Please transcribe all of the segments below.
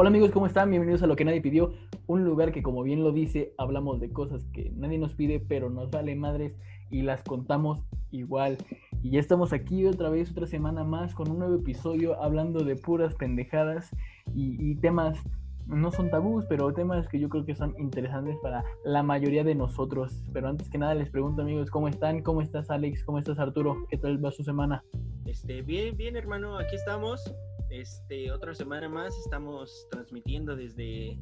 Hola amigos, ¿cómo están? Bienvenidos a Lo que nadie pidió, un lugar que como bien lo dice, hablamos de cosas que nadie nos pide, pero nos vale madres y las contamos igual. Y ya estamos aquí otra vez, otra semana más, con un nuevo episodio hablando de puras pendejadas y, temas, no son tabús, pero temas que yo creo que son interesantes para la mayoría de nosotros. Pero antes que nada les pregunto amigos, ¿cómo están? ¿Cómo estás Alex? ¿Cómo estás Arturo? ¿Qué tal va su semana? Este, bien, bien hermano, aquí estamos este, otra semana más estamos transmitiendo desde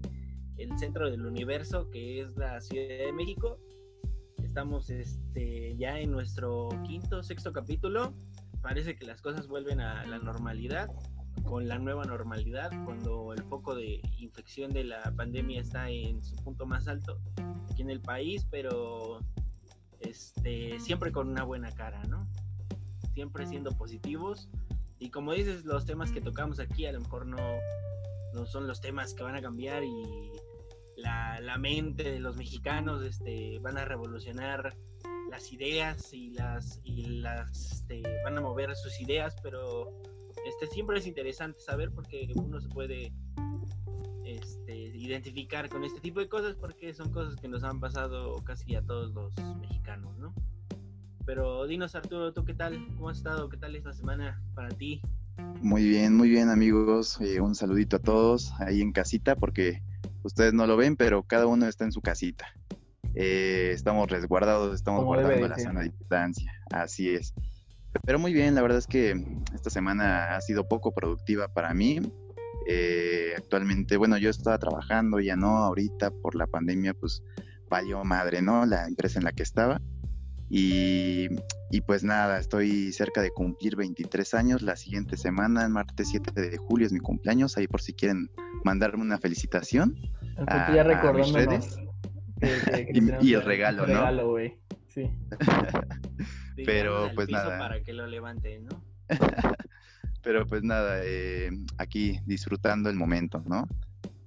el centro del universo, que es la Ciudad de México. Estamos este, ya en nuestro quinto, sexto capítulo. Parece que las cosas vuelven a la normalidad, con la nueva normalidad, cuando el foco de infección de la pandemia está en su punto más alto aquí en el país, pero este, siempre con una buena cara, ¿no? Siempre siendo positivos y como dices, los temas que tocamos aquí a lo mejor no, no son los temas que van a cambiar y la, la mente de los mexicanos este, van a revolucionar las ideas y las, y las este, van a mover sus ideas, pero este, siempre es interesante saber porque uno se puede este, identificar con este tipo de cosas porque son cosas que nos han pasado casi a todos los mexicanos, ¿no? Pero dinos Arturo, ¿tú qué tal? ¿Cómo has estado? ¿Qué tal esta semana para ti? Muy bien, muy bien amigos. Eh, un saludito a todos ahí en casita porque ustedes no lo ven, pero cada uno está en su casita. Eh, estamos resguardados, estamos guardando la de distancia. Así es. Pero muy bien, la verdad es que esta semana ha sido poco productiva para mí. Eh, actualmente, bueno, yo estaba trabajando, ya no, ahorita por la pandemia, pues valió madre, ¿no? La empresa en la que estaba. Y, pues nada, estoy cerca de cumplir 23 años. La siguiente semana, el martes 7 de julio, es mi cumpleaños. Ahí por si quieren mandarme una felicitación. A, ya recordándonos. y, el regalo, ¿no? regalo, güey. Sí. Pero pues nada. Para que lo levante, ¿no? Pero pues nada, eh, aquí disfrutando el momento, ¿no?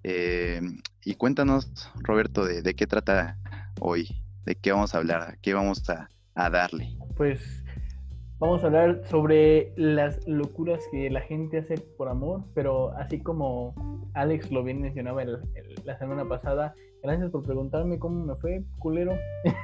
Eh, y cuéntanos, Roberto, de, de qué trata hoy de qué vamos a hablar, qué vamos a, darle. Pues vamos a hablar sobre las locuras que la gente hace por amor, pero así como Alex lo bien mencionaba la semana pasada, gracias por preguntarme cómo me fue, culero.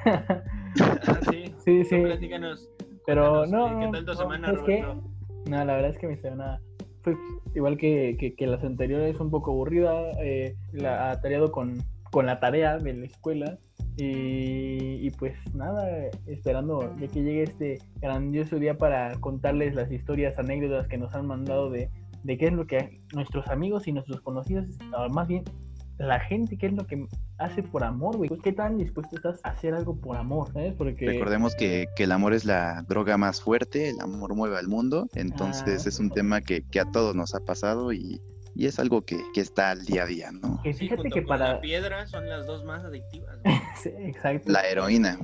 Ah, sí, sí, sí. Platícanos. Pero no, ¿qué tal tu semana, No, la verdad es que mi semana fue igual que, que, las anteriores, un poco aburrida, eh, la, atareado con, con la tarea de la escuela y, pues nada, esperando ya que llegue este grandioso día para contarles las historias, anécdotas que nos han mandado de, de qué es lo que nuestros amigos y nuestros conocidos, más bien la gente, qué es lo que hace por amor, güey. ¿Qué tan dispuesto estás a hacer algo por amor? ¿sabes? Porque... Recordemos que, que, el amor es la droga más fuerte, el amor mueve al mundo, entonces ah. es un tema que, que a todos nos ha pasado y y es algo que, está al día a día, ¿no? Que fíjate que para... La piedra son las dos más adictivas. sí, exacto. La heroína.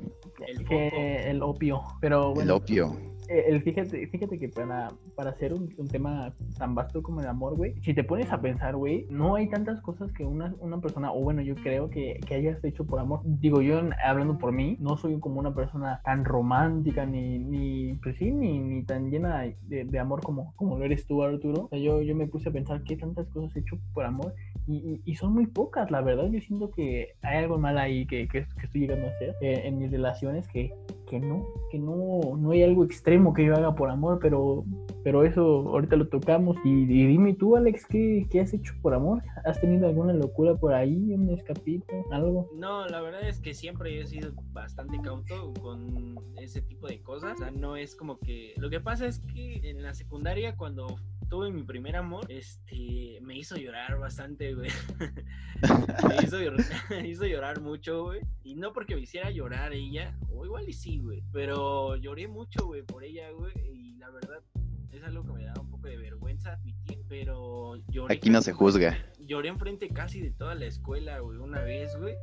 El, el opio, pero El opio. Eh, el, fíjate, fíjate que para, para hacer un, tema tan vasto como el amor, güey, si te pones a pensar, güey, no hay tantas cosas que una, una persona, o bueno, yo creo que, que, hayas hecho por amor. Digo, yo hablando por mí, no soy como una persona tan romántica, ni, ni pues sí, ni, ni tan llena de, de, amor como, como lo eres tú, Arturo. O sea, yo, yo me puse a pensar qué tantas cosas he hecho por amor y, y, son muy pocas, la verdad. Yo siento que hay algo mal ahí que, que, estoy llegando a hacer eh, en mis relaciones que, que no, que no, no hay algo extremo que yo haga por amor, pero, pero eso ahorita lo tocamos. Y, dime tú, Alex, ¿qué, ¿qué, has hecho por amor? ¿Has tenido alguna locura por ahí, un escapito, algo? No, la verdad es que siempre he sido bastante cauto con ese tipo de cosas. O sea, no es como que... Lo que pasa es que en la secundaria, cuando tuve mi primer amor, este, me hizo llorar bastante, güey. me, hizo llorar, me hizo llorar mucho, güey. Y no porque me hiciera llorar ella, o igual y sí, güey. Pero lloré mucho, güey, por ella, güey. Y la verdad, es algo que me da un poco de vergüenza admitir, pero lloré. Aquí no se juzga. Lloré enfrente casi de toda la escuela, güey, una vez, güey.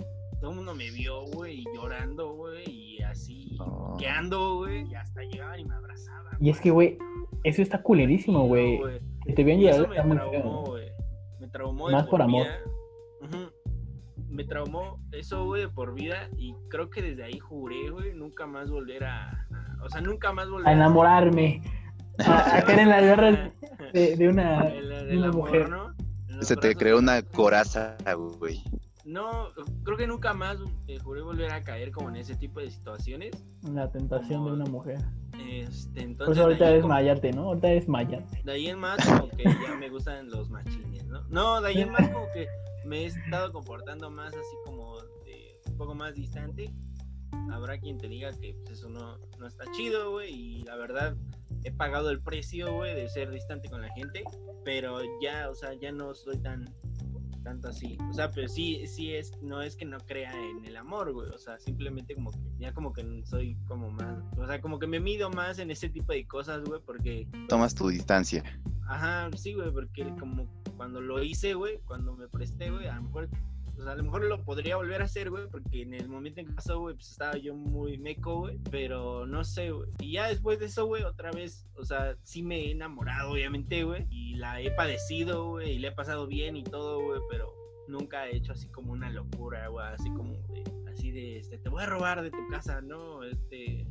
Todo el mundo me vio, güey, llorando, güey, y así, oh. güey, y hasta llegaban y me abrazaban. Y es que, güey, eso está culerísimo, güey. que te vean está muy traumó, güey. Me traumó. Más por, amor. Me traumó eso, güey, por vida. Y creo que desde ahí juré, güey, nunca más volver a. o sea, nunca más volver a. enamorarme. A, caer en la guerra de, una, de una mujer. ¿no? Se te creó una coraza, güey. No, creo que nunca más eh, juré volver a caer como en ese tipo de situaciones. La tentación de una mujer. Este, entonces. Pues ahorita es mayate, ¿no? Ahorita es mayate. De ahí en más, como que ya me gustan los machines, ¿no? No, de ahí en más, como que me he estado comportando más así como de un poco más distante. Habrá quien te diga que pues, eso no, no está chido, güey, y la verdad he pagado el precio, güey, de ser distante con la gente, pero ya, o sea, ya no soy tan tanto así. O sea, pero sí, sí es, no es que no crea en el amor, güey. O sea, simplemente como que ya como que soy como más, o sea, como que me mido más en ese tipo de cosas, güey, porque... Tomas tu distancia. Ajá, sí, güey, porque como cuando lo hice, güey, cuando me presté, güey, a lo mejor o sea, a lo mejor lo podría volver a hacer, güey, porque en el momento en que pasó, güey, pues estaba yo muy meco, güey, pero no sé, güey. Y ya después de eso, güey, otra vez, o sea, sí me he enamorado, obviamente, güey, y la he padecido, güey, y le he pasado bien y todo, güey, pero nunca he hecho así como una locura, güey, así como de, así de, este, te voy a robar de tu casa, no, este,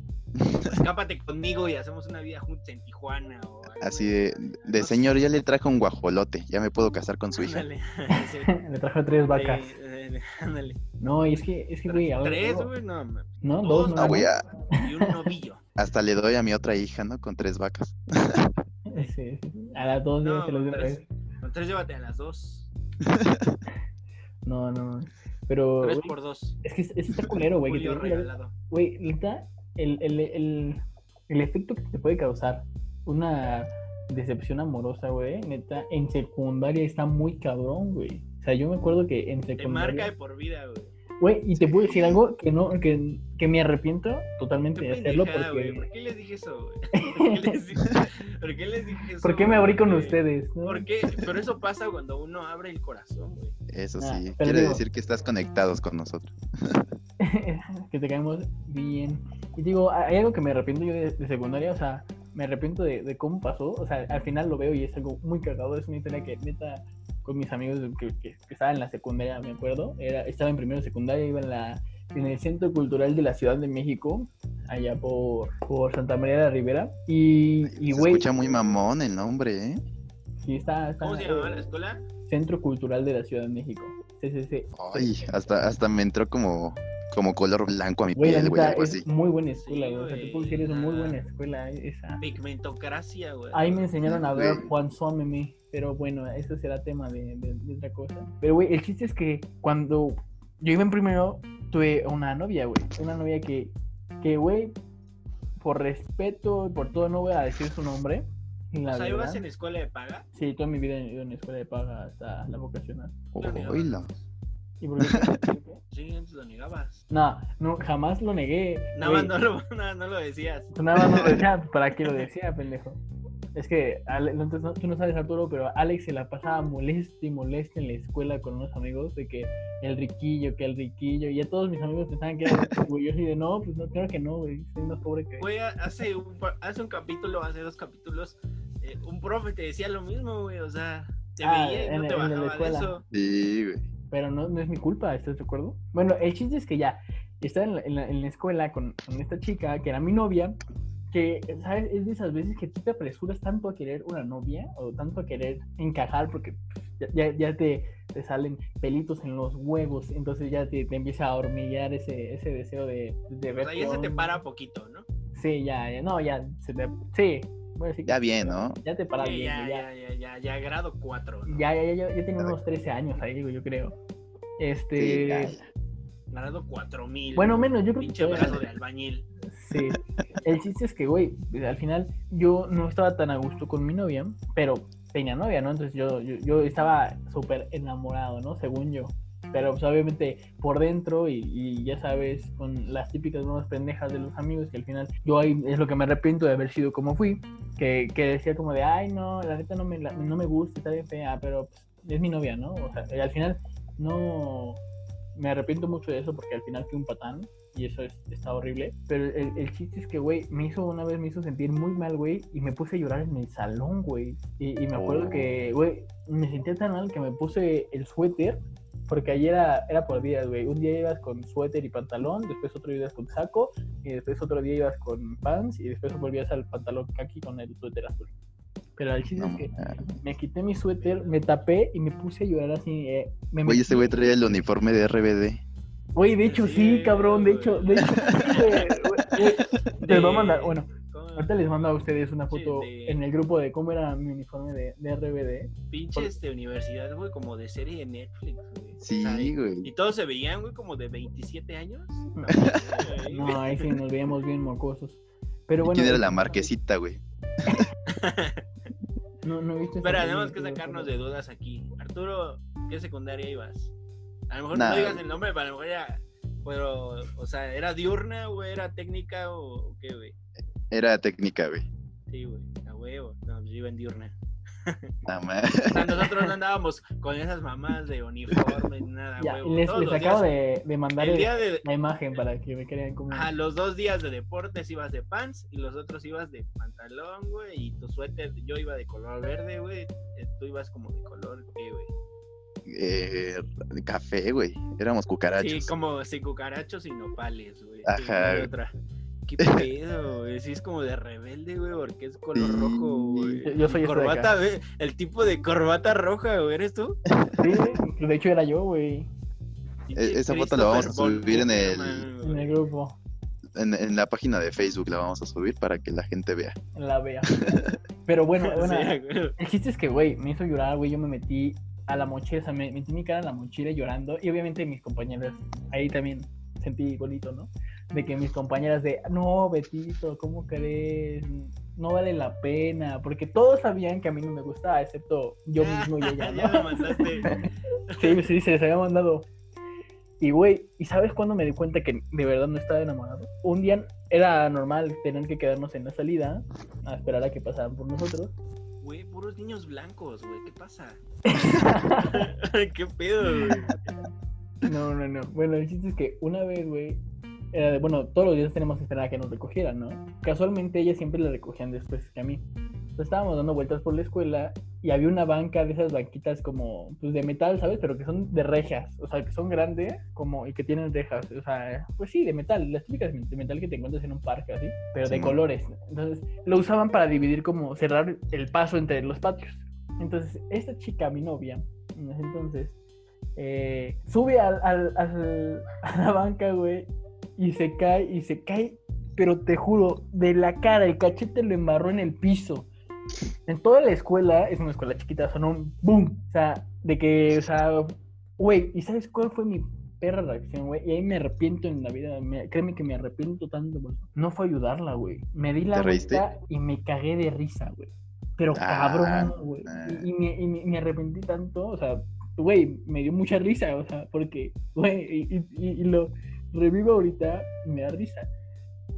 escápate conmigo y hacemos una vida juntos en Tijuana. O Así de, de señor, ya le trajo un guajolote, ya me puedo casar con su hija. le trajo tres vacas. ándale. No, y es que, es que, güey, Tres, güey, no. No, dos, no. güey, Y un novillo. Hasta le doy a mi otra hija, ¿no? Con tres vacas. sí, a las dos no, se los con, tres, con tres llévate a las dos. no, no. Pero. Tres por dos. Es que es, está culero, güey. Güey, neta, el, el, el, el efecto que te puede causar una decepción amorosa, güey, neta, en secundaria está muy cabrón, güey. O sea, yo me acuerdo que en secundaria... Te marca de por vida, güey. Güey, y te puedo decir algo que no, que, que me arrepiento totalmente de hacerlo porque. ¿Por qué les dije eso, güey? ¿Por qué les dije, ¿Por qué les dije eso? ¿Por qué me abrí con ustedes? ¿Por qué? Pero eso pasa cuando uno abre el corazón, güey. Eso ah, sí, quiere decir que estás conectados con nosotros. que te caemos bien. Y digo, hay algo que me arrepiento yo de, secundaria, o sea, me arrepiento de, de, cómo pasó. O sea, al final lo veo y es algo muy cagado. Es una historia que neta con mis amigos que, que, estaban en la secundaria, me acuerdo. Era, estaba en primero de secundaria, iba en, la, en el Centro Cultural de la Ciudad de México, allá por, por Santa María de la Ribera. Y, y Se escucha muy mamón el nombre, ¿eh? Sí, está, ¿Cómo se llama la escuela? Centro Cultural de la Ciudad de México. CCC. Ay, hasta, hasta me entró como como color blanco a mi piel, güey, algo así. Es muy buena escuela, güey. o sea, tú puedes decir, es muy buena escuela esa. Pigmentocracia, güey. Ahí me enseñaron a ver Juan Someme, pero bueno, eso será tema de, de, otra cosa. Pero, güey, el chiste es que cuando yo iba en primero, tuve una novia, güey. Una novia que, que, güey, por respeto, por todo, no voy a decir su nombre. La o sea, ¿ibas en escuela de paga? Sí, toda mi vida he ido en escuela de paga hasta la vocacional. Oíla. ¿Y por qué? sí, antes lo negabas. No, no, jamás lo negué. Nada más no lo, no, lo decías. Nada más no lo decía, ¿para qué lo decía, pendejo? Es que tú no sabes, Arturo, pero Alex se la pasaba molesta y molesta en la escuela con unos amigos de que el riquillo, que el riquillo, y ya todos mis amigos pensaban que era. Yo así de no, pues no, claro que no, güey, soy más pobre que. Güey, hace un, hace un capítulo, hace dos capítulos, eh, un profe te decía lo mismo, güey, o sea, te ah, veía y no te bajaba de eso. Sí, güey pero no, no es mi culpa, ¿estás de acuerdo? Bueno, el chiste es que ya estaba en la, en la, escuela con, con, esta chica que era mi novia, que, ¿sabes? Es de esas veces que tú te apresuras tanto a querer una novia o tanto a querer encajar porque ya, ya te, te, salen pelitos en los huevos, entonces ya te, te empieza a hormiguear ese, ese deseo de, de ver. O sea, ya se te para poquito, ¿no? Sí, ya, ya, no, ya se te. Sí, ya bien, ¿no? Ya te paras bien. Ya, ya, ya, ya, ya, grado 4. Ya, ya, ya, ya, tenía unos 13 años ahí, digo, yo creo. Este. Sí, Grado 4000. Bueno, menos, yo creo Pinche que. brazo de albañil. Sí. El chiste es que, güey, al final yo no estaba tan a gusto con mi novia, pero tenía novia, ¿no? Entonces yo, yo, yo estaba súper enamorado, ¿no? Según yo. Pero pues obviamente por dentro y, ya sabes, con las típicas nuevas pendejas de los amigos, que al final yo ahí es lo que me arrepiento de haber sido como fui, que, que decía como de, ay no, la neta no me, no me gusta, está bien pero pues, es mi novia, ¿no? O sea, al final no, me arrepiento mucho de eso porque al final fui un patán y eso está horrible. Pero el, el chiste es que, güey, me hizo una vez, me hizo sentir muy mal, güey, y me puse a llorar en el salón, güey. Y, y, me acuerdo oh. que, güey, me sentía tan mal que me puse el suéter porque ayer era, era por días, güey. Un día ibas con suéter y pantalón, después otro día ibas con saco, y después otro día ibas con pants, y después volvías al pantalón kaki con el suéter azul. Pero el chiste es que me quité mi suéter, me tapé y me puse a llorar así. Eh, me Oye, ese güey traía el uniforme de RBD. Oye, de hecho sí, cabrón, de hecho, de hecho, te lo voy a mandar, bueno, ahorita les mando a ustedes una foto en el grupo de cómo era mi uniforme de, de RBD. Pinches de universidad, güey, como de serie de Netflix, güey. Sí, güey. Y todos se veían, güey, como de 27 años. No, ahí sí nos veíamos bien mocosos. Pero bueno. ¿Quién era la marquesita, güey? no, no viste. Espera, tenemos que sacarnos de dudas aquí. Arturo, ¿qué secundaria ibas? A lo mejor no digas el nombre, pero a lo mejor ya. Pero, o sea, ¿era diurna, güey? ¿Era técnica o qué, güey? Era técnica, güey. Sí, güey, a huevo. No, pues yo iba en diurna. No, o sea, nosotros no andábamos con esas mamás de uniforme ni nada, ya, Les, les acabo de, de, mandar la imagen para que me crean como. Ah, los dos días de deportes ibas de pants y los otros ibas de pantalón, güey. Y tu suéter, yo iba de color verde, güey. Eh, tú ibas como de color, ¿qué, güey? Eh, café, güey. Éramos cucarachos. Sí, como sin cucarachos y nopales, güey. Ajá. ¿Qué pedo, güey? Sí, es como de rebelde, güey, porque es color rojo, güey. Yo soy corbata, güey. El tipo de corbata roja, güey, ¿eres tú? Sí, de hecho era yo, güey. E, esa foto la vamos a subir en el... En el grupo. En, en, la página de Facebook la vamos a subir para que la gente vea. La vea. Pero bueno, bueno el chiste es que, güey, me hizo llorar, güey. Yo me metí a la mochila, o sea, me metí mi cara a la mochila llorando y obviamente mis compañeras, ahí también sentí igualito, ¿no? De que mis compañeras de, no, Betito, ¿cómo crees? No vale la pena, porque todos sabían que a mí no me gustaba, excepto yo mismo y ella. ya me mandaste. sí, sí, se les había mandado. Y güey, ¿y sabes cuándo me di cuenta que de verdad no estaba enamorado? Un día era normal tener que quedarnos en la salida a esperar a que pasaran por nosotros güey, puros niños blancos, güey, ¿qué pasa? ¿Qué pedo, güey? No, no, no. Bueno, el chiste es que una vez, güey, era de, bueno, todos los días tenemos que esperar a que nos recogieran, ¿no? Casualmente ella siempre la recogían después que a mí. Entonces estábamos dando vueltas por la escuela y había una banca de esas banquitas como, pues de metal, ¿sabes? Pero que son de rejas, o sea, que son grandes como y que tienen rejas, o sea, pues sí, de metal, las típicas de metal que te encuentras en un parque, así, pero de colores. Entonces lo usaban para dividir como cerrar el paso entre los patios. Entonces, esta chica, mi novia, en ese entonces, eh, sube al, al, a la banca, güey, y se cae, y se cae, pero te juro, de la cara, el cachete lo embarró en el piso en toda la escuela, es una escuela chiquita, sonó un boom. O sea, de que, o sea, güey, ¿y sabes cuál fue mi perra reacción, güey? Y ahí me arrepiento en la vida, créeme que me arrepiento tanto. No fue ayudarla, güey. Me di la vuelta y me cagué de risa, güey. Pero ah, cabrón, güey. Y, me, me, arrepentí tanto, o sea, güey, me dio mucha risa, o sea, porque, güey, y, y, lo revivo ahorita y me da risa.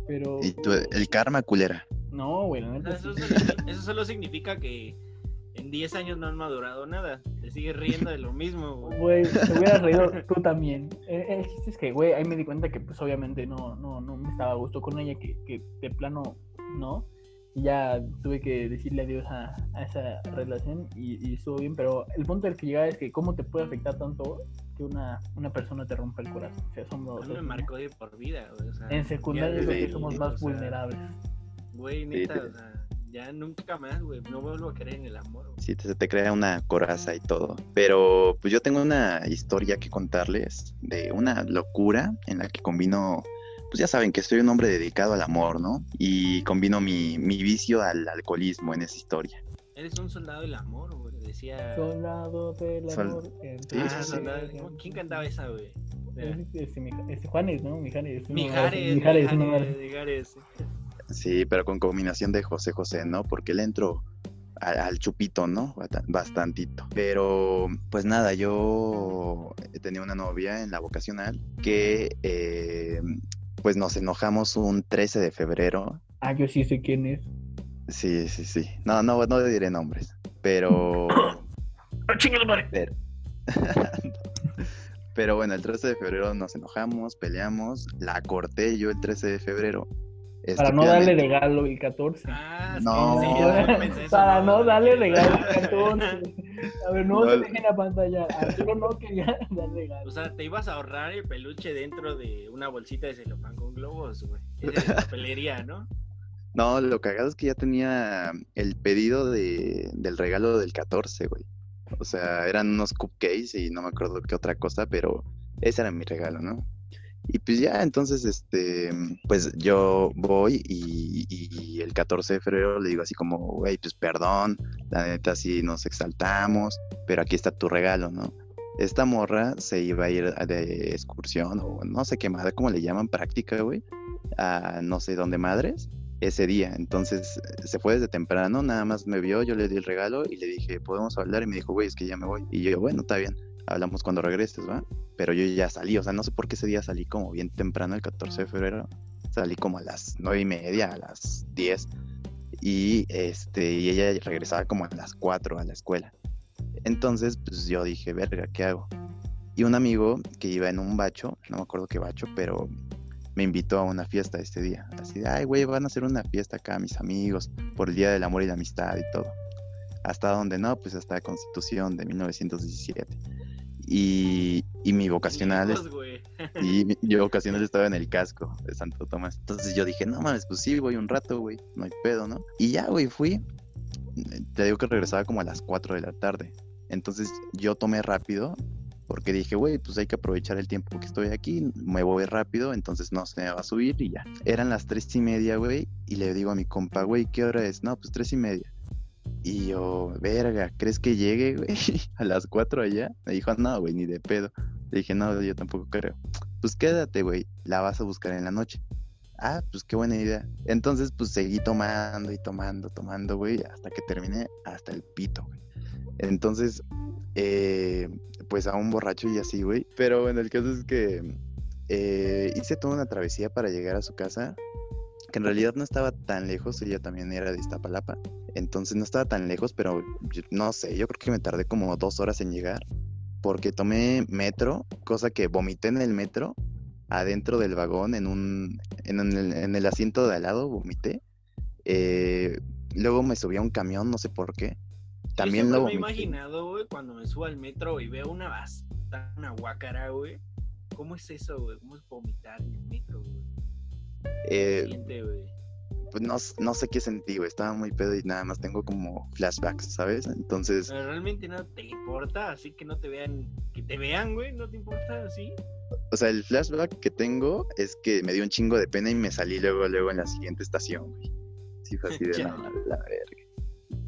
Pero. Y tú, el karma culera. No, güey, eso, solo, significa que en 10 años no han madurado nada. Te sigues riendo de lo mismo, güey. te hubieras reído tú también. Eh, el, chiste es que, güey, ahí me di cuenta que, pues, obviamente no, no, no me estaba a gusto con ella, que, que de plano no. Y ya tuve que decirle adiós a, a esa relación y, y, estuvo bien, pero el punto del que llegaba es que cómo te puede afectar tanto que una, una persona te rompa el corazón. O sea, somos, me marcó de por vida, güey. en secundaria es que somos más vulnerables. Güey, neta, o sea, ya nunca más, güey, no vuelvo a creer en el amor. Sí, te, te crea una coraza y todo. Pero pues yo tengo una historia que contarles de una locura en la que combino, pues ya saben que soy un hombre dedicado al amor, ¿no? Y combino mi, mi vicio al alcoholismo en esa historia. Eres un soldado del amor, güey, decía... Soldado del amor. Ah, soldado... ¿Quién cantaba esa, güey? Este, Juanes, ¿no? Mijares. Mijares, Mijares, Mijares, Mijares. Sí, pero con combinación de José José, ¿no? Porque le entro al, chupito, ¿no? Bastantito. Pero, pues nada, yo tenía una novia en la vocacional que, eh, pues nos enojamos un 13 de febrero. Ah, yo sí sé quién es. Sí, sí, sí. No, no, no diré nombres, pero... pero... pero bueno, el 13 de febrero nos enojamos, peleamos, la corté yo el 13 de febrero para no darle regalo el 14. Ah, no. Sí, para no darle regalo el 14. A ver, no, se dejen la pantalla. Arturo no quería dar regalo. O sea, te ibas a ahorrar el peluche dentro de una bolsita de celofán con globos, güey. Es la papelería, ¿no? No, lo cagado es que ya tenía el pedido de, del regalo del 14, güey. O sea, eran unos cupcakes y no me acuerdo qué otra cosa, pero ese era mi regalo, ¿no? Y pues ya, entonces, este, pues yo voy y, el 14 de febrero le digo así como, güey, pues perdón, la neta sí nos exaltamos, pero aquí está tu regalo, ¿no? Esta morra se iba a ir de excursión o no sé qué madre, como le llaman, práctica, güey, a no sé dónde madres, ese día. Entonces se fue desde temprano, nada más me vio, yo le di el regalo y le dije, podemos hablar, y me dijo, güey, es que ya me voy. Y yo, bueno, está bien hablamos cuando regreses, ¿va? Pero yo ya salí, o sea, no sé por qué ese día salí como bien temprano, el 14 de febrero. Salí como a las nueve y media, a las 10. Y, este, y ella regresaba como a las 4 a la escuela. Entonces, pues yo dije, verga, ¿qué hago? Y un amigo que iba en un bacho, no me acuerdo qué bacho, pero me invitó a una fiesta este día. Así de, ay, güey, van a hacer una fiesta acá, mis amigos, por el Día del Amor y la Amistad y todo. ¿Hasta donde no? Pues hasta la Constitución de 1917. Y, mi vocacional. y mi, vocacional estaba en el casco de Santo Tomás. Entonces yo dije, no mames, pues sí, voy un rato, güey. No hay pedo, ¿no? Y ya, güey, fui. Te digo que regresaba como a las 4 de la tarde. Entonces yo tomé rápido porque dije, güey, pues hay que aprovechar el tiempo que estoy aquí, me voy rápido, entonces no se me va a subir y ya. Eran las tres y media, güey, y le digo a mi compa, güey, ¿qué hora es? No, pues tres y media. Y yo, verga, ¿crees que llegue, güey? A las 4 allá. Me dijo, no, güey, ni de pedo. Le dije, no, yo tampoco creo. Pues quédate, güey, la vas a buscar en la noche. Ah, pues qué buena idea. Entonces, pues seguí tomando y tomando, tomando, güey, hasta que terminé hasta el pito, güey. Entonces, eh, pues a un borracho y así, güey. Pero bueno, el caso es que eh, hice toda una travesía para llegar a su casa, que en realidad no estaba tan lejos, ella también era de Iztapalapa. Entonces no estaba tan lejos, pero no sé, yo creo que me tardé como dos horas en llegar. Porque tomé metro, cosa que vomité en el metro, adentro del vagón, en un en, el, asiento de al lado, vomité. Eh, luego me subí a un camión, no sé por qué. También lo me he imaginado, güey, cuando me subo al metro y veo una basta, una guacara, güey. ¿Cómo es eso, güey? ¿Cómo es vomitar en el metro, güey? Eh, pues no, no sé qué sentí, güey. Estaba muy pedo y nada más tengo como flashbacks, ¿sabes? Entonces. realmente no te importa, así que no te vean, que te vean, güey, no te importa, así. O sea, el flashback que tengo es que me dio un chingo de pena y me salí luego, luego en la siguiente estación, güey. Sí, fue así de la, la verga.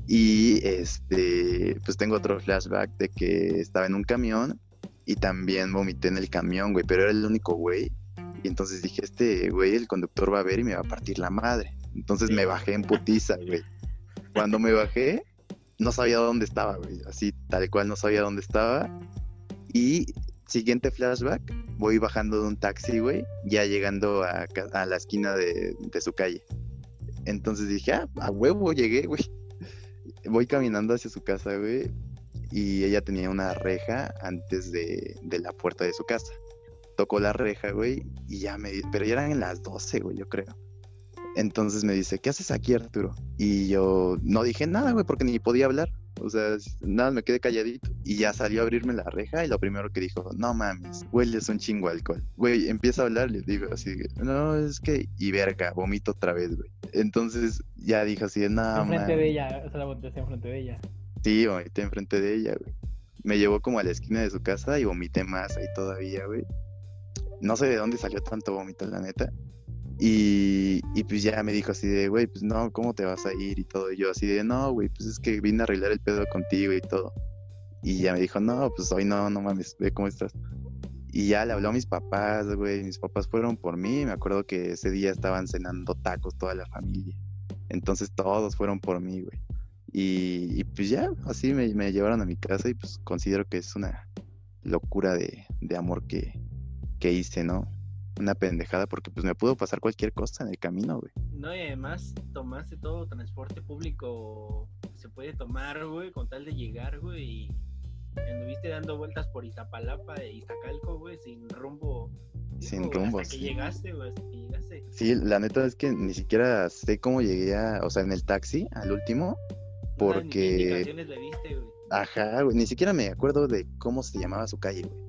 Y este, pues tengo otro flashback de que estaba en un camión y también vomité en el camión, güey, pero era el único güey. Y entonces dije, este güey, el conductor va a ver y me va a partir la madre. Entonces me bajé en putiza, güey. Cuando me bajé, no sabía dónde estaba, güey. Así, tal cual no sabía dónde estaba. Y siguiente flashback, voy bajando de un taxi, güey, ya llegando a, la esquina de, su calle. Entonces dije, ah, a huevo llegué, güey. Voy caminando hacia su casa, güey. Y ella tenía una reja antes de, de la puerta de su casa. Tocó la reja, güey, y ya me... Pero ya eran en las 12, güey, yo creo. Entonces me dice, ¿qué haces aquí, Arturo? Y yo no dije nada, güey, porque ni podía hablar. O sea, nada, me quedé calladito. Y ya salió a abrirme la reja y lo primero que dijo, no mames, hueles un chingo alcohol. Güey, empieza a hablar, le digo así, no, es que, y verga, vomito otra vez, güey. Entonces ya dijo así, no, Enfrente de ella, o sea, la vomité enfrente de ella. Sí, vomité enfrente de ella, güey. Me llevó como a la esquina de su casa y vomité más ahí todavía, güey. No sé de dónde salió tanto vómito, la neta. Y, pues ya me dijo así de, güey, pues no, ¿cómo te vas a ir? Y todo. Y yo así de, no, güey, pues es que vine a arreglar el pedo contigo y todo. Y ya me dijo, no, pues hoy no, no mames, ve cómo estás. Y ya le habló a mis papás, güey, mis papás fueron por mí. Me acuerdo que ese día estaban cenando tacos toda la familia. Entonces todos fueron por mí, güey. Y, pues ya, así me, me, llevaron a mi casa y pues considero que es una locura de, de amor que, que hice, ¿no? una pendejada porque pues me pudo pasar cualquier cosa en el camino, güey. No, y además tomaste todo transporte público se puede tomar, güey, con tal de llegar, güey, y anduviste dando vueltas por Iztapalapa e Iztacalco, güey, sin rumbo. Sin rumbo, hasta que llegaste, güey, hasta que llegaste. Sí, la neta es que ni siquiera sé cómo llegué a, o sea, en el taxi, al último, porque... le diste, güey? Ajá, güey, ni siquiera me acuerdo de cómo se llamaba su calle, güey.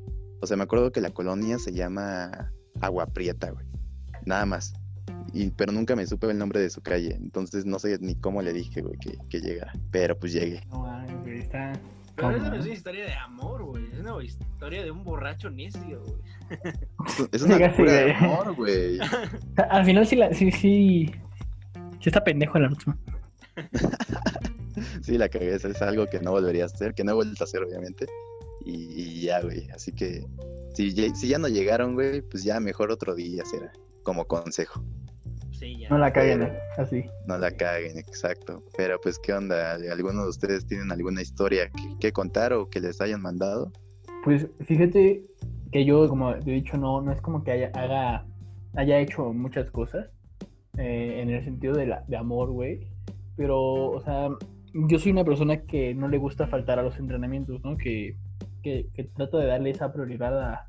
O sea, me acuerdo que la colonia se llama agua prieta, güey. Nada más. y, pero nunca me supe el nombre de su calle. Entonces no sé ni cómo le dije, güey, que, que llegara. Pero pues llegué. No, güey, está. Pero eso no es una historia de amor, güey. Es una historia de un borracho necio, güey. Es una historia de amor, güey. Al final sí, la, sí, sí. Sí está pendejo la última. sí, la cagué. Es algo que no volvería a hacer, que no he vuelto a hacer, obviamente. Y, ya, güey. Así que si, si ya no llegaron, güey, pues ya mejor otro día será, como consejo. No la caguen, así. No la caguen, exacto. Pero pues, ¿qué onda? ¿Alguno de ustedes tienen alguna historia que, contar o que les hayan mandado? Pues fíjate que yo, como he dicho, no, no es como que haya, haga, haya hecho muchas cosas eh, en el sentido de, la, de amor, güey. Pero, o sea, yo soy una persona que no le gusta faltar a los entrenamientos, ¿no? Que, que, trato de darle esa prioridad a,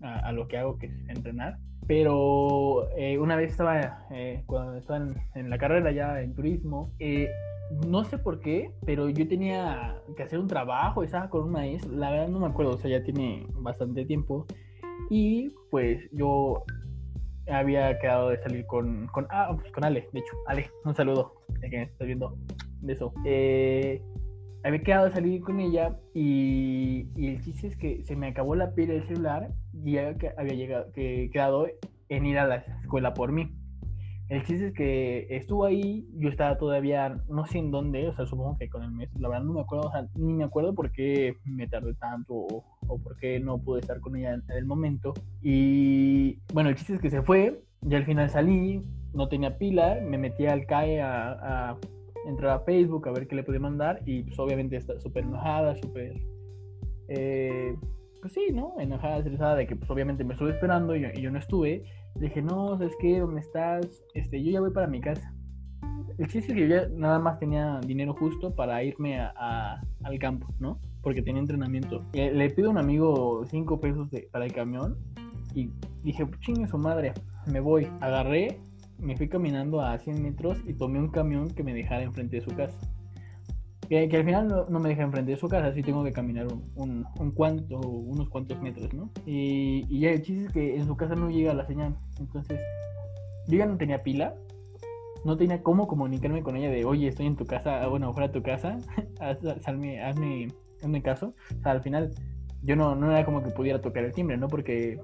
a lo que hago, que es entrenar pero eh, una vez estaba, eh, cuando estaba en, la carrera ya en turismo, eh, no sé por qué, pero yo tenía que hacer un trabajo, estaba con un maestro, la verdad no me acuerdo, o sea, ya tiene bastante tiempo. Y pues yo había quedado de salir con, con, ah, pues con Ale, de hecho, Ale, un saludo, de que me estás viendo de eso. Eh, había quedado salir con ella y, el chiste es que se me acabó la pila del celular y que había llegado, que quedado en ir a la escuela por mí. El chiste es que estuvo ahí, yo estaba todavía, no sé en dónde, o sea, supongo que con el mes, la verdad no me acuerdo, o sea, ni me acuerdo por qué me tardé tanto o, por qué no pude estar con ella en, el momento. Y bueno, el chiste es que se fue, y al final salí, no tenía pila, me metí al CAE a entrar a Facebook a ver qué le podía mandar y pues obviamente está súper enojada, súper... Eh, pues sí, ¿no? Enojada, estresada de que pues obviamente me estuve esperando y yo, no estuve. Le dije, no, ¿sabes qué? ¿Dónde estás? Este, yo ya voy para mi casa. El chiste es que yo ya nada más tenía dinero justo para irme a, al campo, ¿no? Porque tenía entrenamiento. Le, pido a un amigo cinco pesos de, para el camión y dije, chingue su madre, me voy. Agarré me fui caminando a 100 metros y tomé un camión que me dejara enfrente de su casa. Que, al final no, me deja enfrente de su casa, así tengo que caminar un, un, cuanto, unos cuantos metros, ¿no? Y, ya el chiste es que en su casa no llega la señal. Entonces, yo ya no tenía pila, no tenía cómo comunicarme con ella de, oye, estoy en tu casa, bueno, fuera de tu casa, hazme, hazme, hazme caso. O sea, al final yo no, no era como que pudiera tocar el timbre, ¿no? Porque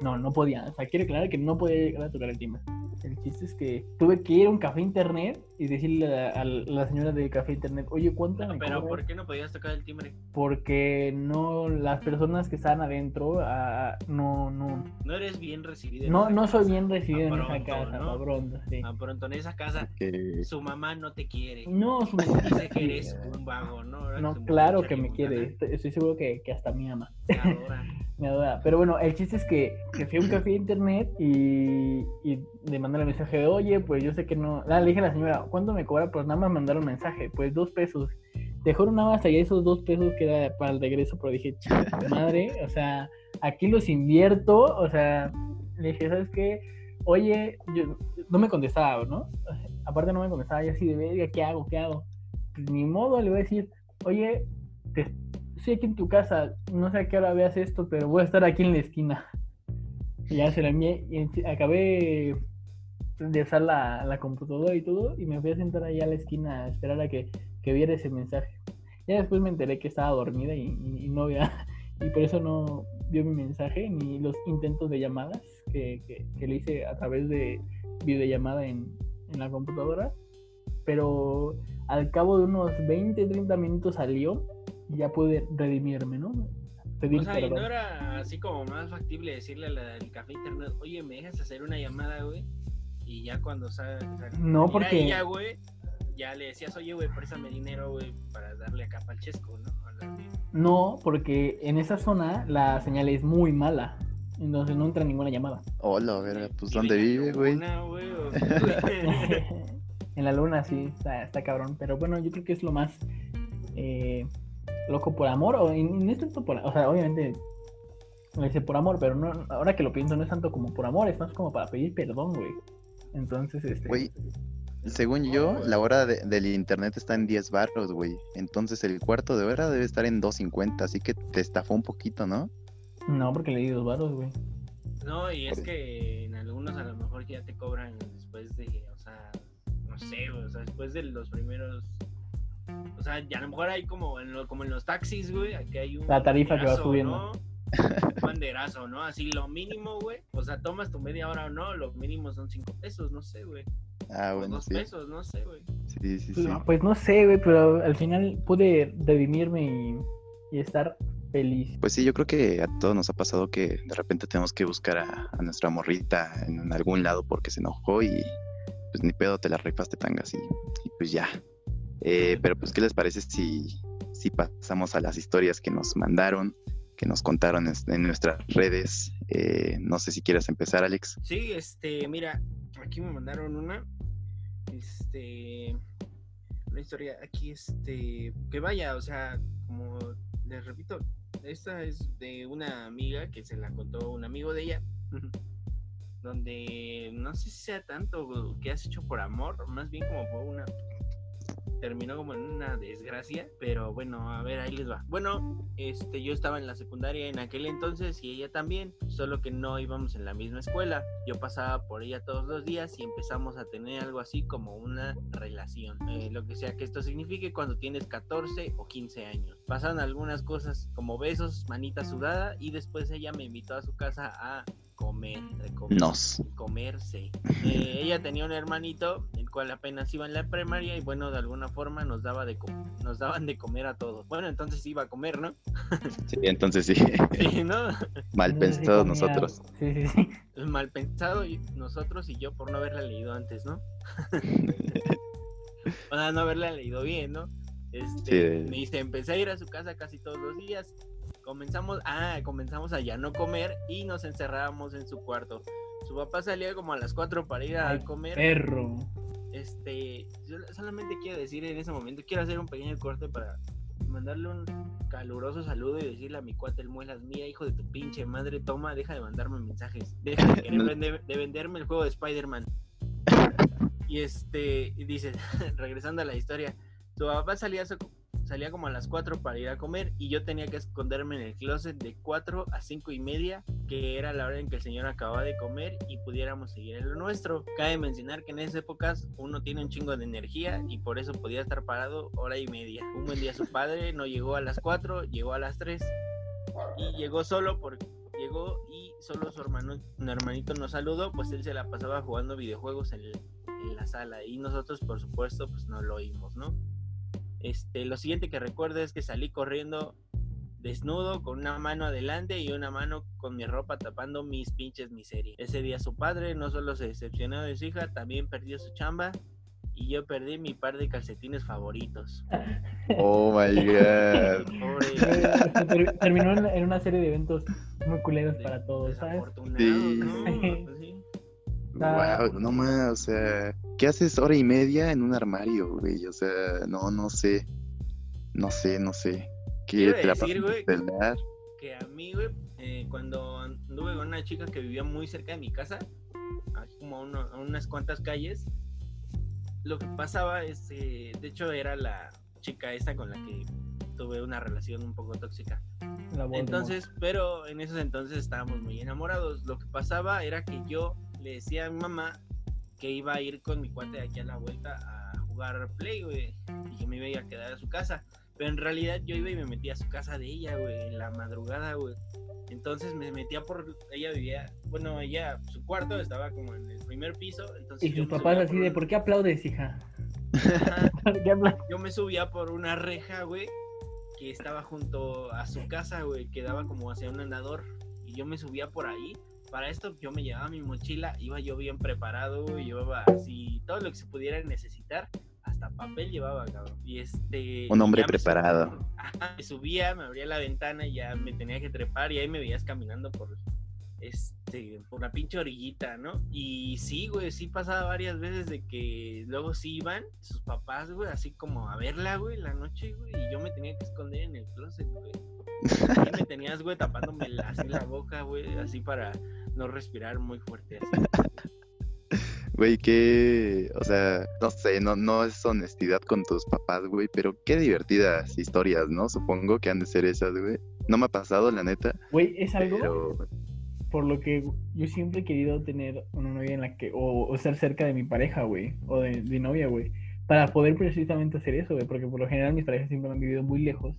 no, no podía. O sea, quiero aclarar que no podía llegar a tocar el timbre. El chiste es que tuve que ir a un café internet y decirle a, la señora del café internet, oye, ¿cuánto me Pero ¿por qué no podías tocar el timbre? Porque no, las personas que estaban adentro, ah, no, no. No eres bien recibido. No, no soy bien recibido en esa casa, ¿no? pronto, sí. A pronto en esa casa, su mamá no te quiere. No, su mamá dice que eres un vago, ¿no? No, claro que me quiere. Estoy, seguro que, que hasta mi ama. me adora. Pero bueno, el chiste es que, que fui a un café de internet y, y le mandé el mensaje de, oye, pues yo sé que no. Ah, le dije a la señora, ¿cuánto me cobra? Pues nada más mandar un mensaje, pues dos pesos. Dejó una más allá esos dos pesos que era para el regreso, pero dije, madre, o sea, aquí los invierto, o sea, le dije, ¿sabes qué? Oye, yo no me contestaba, ¿no? Aparte no me contestaba, y así de verga, ¿qué hago? ¿Qué hago? Pues ni modo, le voy a decir, oye, te, estoy aquí en tu casa, no sé a qué hora veas esto, pero voy a estar aquí en la esquina. Y ya se la envié y acabé de usar la, la, computadora y todo y me fui a sentar ahí a la esquina a esperar a que, que viera ese mensaje. Ya después me enteré que estaba dormida y, no había, y por eso no vio mi mensaje ni los intentos de llamadas que, que, le hice a través de videollamada en, en la computadora. Pero al cabo de unos 20, 30 minutos salió ya pude redimirme, ¿no? Pedir o sea, y no era así como más factible decirle al café internet, oye, ¿me dejas hacer una llamada, güey? Y ya cuando sale, no, porque... ya, güey, ya le decías, oye, güey, préstame dinero, güey, para darle acá para el chesco, ¿no? No, porque en esa zona la señal es muy mala. Entonces no entra ninguna llamada. Hola, ver, pues ¿dónde vive, güey? en la luna sí, está, está, cabrón. Pero bueno, yo creo que es lo más eh, loco por amor, o no es tanto por, o sea, obviamente lo dice por amor, pero no, ahora que lo pienso no es tanto como por amor, es más como para pedir perdón, güey. Entonces, este... Güey, según yo, la hora del internet está en 10 barros, güey. Entonces el cuarto de hora debe estar en 2.50, así que te estafó un poquito, ¿no? No, porque le di dos barros, güey. No, y es que en algunos a lo mejor ya te cobran sé, güey, o sea, después de los primeros o sea, ya a lo mejor hay como en, como en los taxis, güey, aquí hay un la tarifa que va subiendo. ¿no? Un banderazo, ¿no? Así lo mínimo, güey. O sea, tomas tu media hora o no, lo mínimo son cinco pesos, no sé, güey. Ah, bueno, dos sí. pesos, no sé, güey. Sí, sí, Pues, sí. pues no sé, güey, pero al final pude redimirme y, y estar feliz. Pues sí, yo creo que a todos nos ha pasado que de repente tenemos que buscar a, a nuestra morrita en algún lado porque se enojó y pues ni pedo te la rifaste tangas y, y pues ya. Eh, pero pues, ¿qué les parece si, si pasamos a las historias que nos mandaron, que nos contaron en, nuestras redes? Eh, no sé si quieres empezar, Alex. Sí, este, mira, aquí me mandaron una. Este. Una historia aquí, este. Que vaya, o sea, como les repito, esta es de una amiga que se la contó un amigo de ella. Donde no sé si sea tanto que has hecho por amor, más bien como por una terminó como en una desgracia, pero bueno, a ver, ahí les va. Bueno, este, yo estaba en la secundaria en aquel entonces y ella también, solo que no íbamos en la misma escuela. Yo pasaba por ella todos los días y empezamos a tener algo así como una relación, eh, lo que sea que esto signifique cuando tienes 14 o 15 años. Pasaron algunas cosas como besos, manita sudada y después ella me invitó a su casa a comer, de comer Nos. comerse. Eh, ella tenía un hermanito, el cual apenas iba en la primaria y bueno, de alguna forma nos daba de nos daban de comer a todos. Bueno, entonces iba a comer, ¿no? Sí, entonces sí, Sí, ¿no? mal pensados nosotros. Sí, sí, sí. Mal pensado y nosotros y yo por no haberla leído antes, ¿no? o sea, no haberla leído bien, ¿no? Este, Sí. me dice, empecé a ir a su casa casi todos los días. Comenzamos, ah, comenzamos a ya no comer y nos encerrábamos en su cuarto. Su papá salía como a las 4 para ir a Ay, comer. Perro. Este, yo solamente quiero decir en ese momento, quiero hacer un pequeño corte para mandarle un caluroso saludo y decirle a mi cuate el muelas, mira hijo de tu pinche madre, toma, deja de mandarme mensajes, deja de, querer No. vender- de venderme el juego de Spider-Man. Y este, y dice, regresando a la historia, su papá salía, a su- salía como a las 4 para ir a comer y yo tenía que esconderme en el closet de 4 a 5 y media, que era la hora en que el señor acababa de comer y pudiéramos seguir en lo nuestro. Cabe mencionar que en esas épocas uno tiene un chingo de energía y por eso podía estar parado hora y media. Un buen día su padre no llegó a las 4, llegó a las 3 y llegó solo porque llegó y solo su hermano, un hermanito nos saludó, pues él se la pasaba jugando videojuegos en, en la sala y nosotros por supuesto pues no lo oímos, ¿no? Este, lo siguiente que recuerdo es que salí corriendo desnudo con una mano adelante y una mano con mi ropa tapando mis pinches miserias. Ese día su padre no solo se decepcionó de su hija, también perdió su chamba y yo perdí mi par de calcetines favoritos. Oh my god. Pobre Terminó en, una serie de eventos muy culeros para todos, ¿sabes? desafortunado, Sí. ¿no? Pues sí. Wow, no más, o sea, ¿qué haces hora y media en un armario, güey? O sea, no, no sé. No sé, no sé. ¿Qué Quiero te la decir, pasas güey, que a mí, güey, eh, cuando anduve con una chica que vivía muy cerca de mi casa, como a, uno- a unas cuantas calles, lo que pasaba es, eh, de hecho, era la chica esta con la que tuve una relación un poco tóxica. Entonces, pero en esos entonces estábamos muy enamorados. Lo que pasaba era que yo le decía a mi mamá que iba a ir con mi cuate aquí a la vuelta a jugar Play, güey, y que me iba a quedar a su casa. Pero en realidad yo iba y me metía a su casa de ella, güey, en la madrugada, güey. Entonces me metía por. Ella vivía. Bueno, ella, su cuarto estaba como en el primer piso. Entonces Y sus papás así por de, ¿por qué aplaudes, hija? Yo me subía por una reja, güey, que estaba junto a su casa, güey, que daba como hacia un andador. Y yo me subía por ahí. Para esto yo me llevaba mi mochila, iba yo bien preparado, llevaba así todo lo que se pudiera necesitar. Hasta papel llevaba, cabrón. Y este. Un hombre me preparado. Ajá, me subía, me abría la ventana y ya me tenía que trepar y ahí me veías caminando por este por la pinche orillita, ¿no? Y sí, güey, sí pasaba varias veces de que luego sí iban sus papás, güey, así como a verla, güey, la noche, güey, y yo me tenía que esconder en el closet, güey. Y me tenías, güey, tapándome la- así la boca, güey, así para no respirar muy fuerte así. Güey, qué, o sea, no sé, no, no es honestidad con tus papás, güey, pero qué divertidas historias, ¿no? Supongo que han de ser esas, güey. No me ha pasado, la neta, Güey, es algo pero por lo que yo siempre he querido tener una novia en la que, o, o estar cerca de mi pareja, güey, o de mi novia, güey, para poder precisamente hacer eso, güey, porque por lo general mis parejas siempre han vivido muy lejos.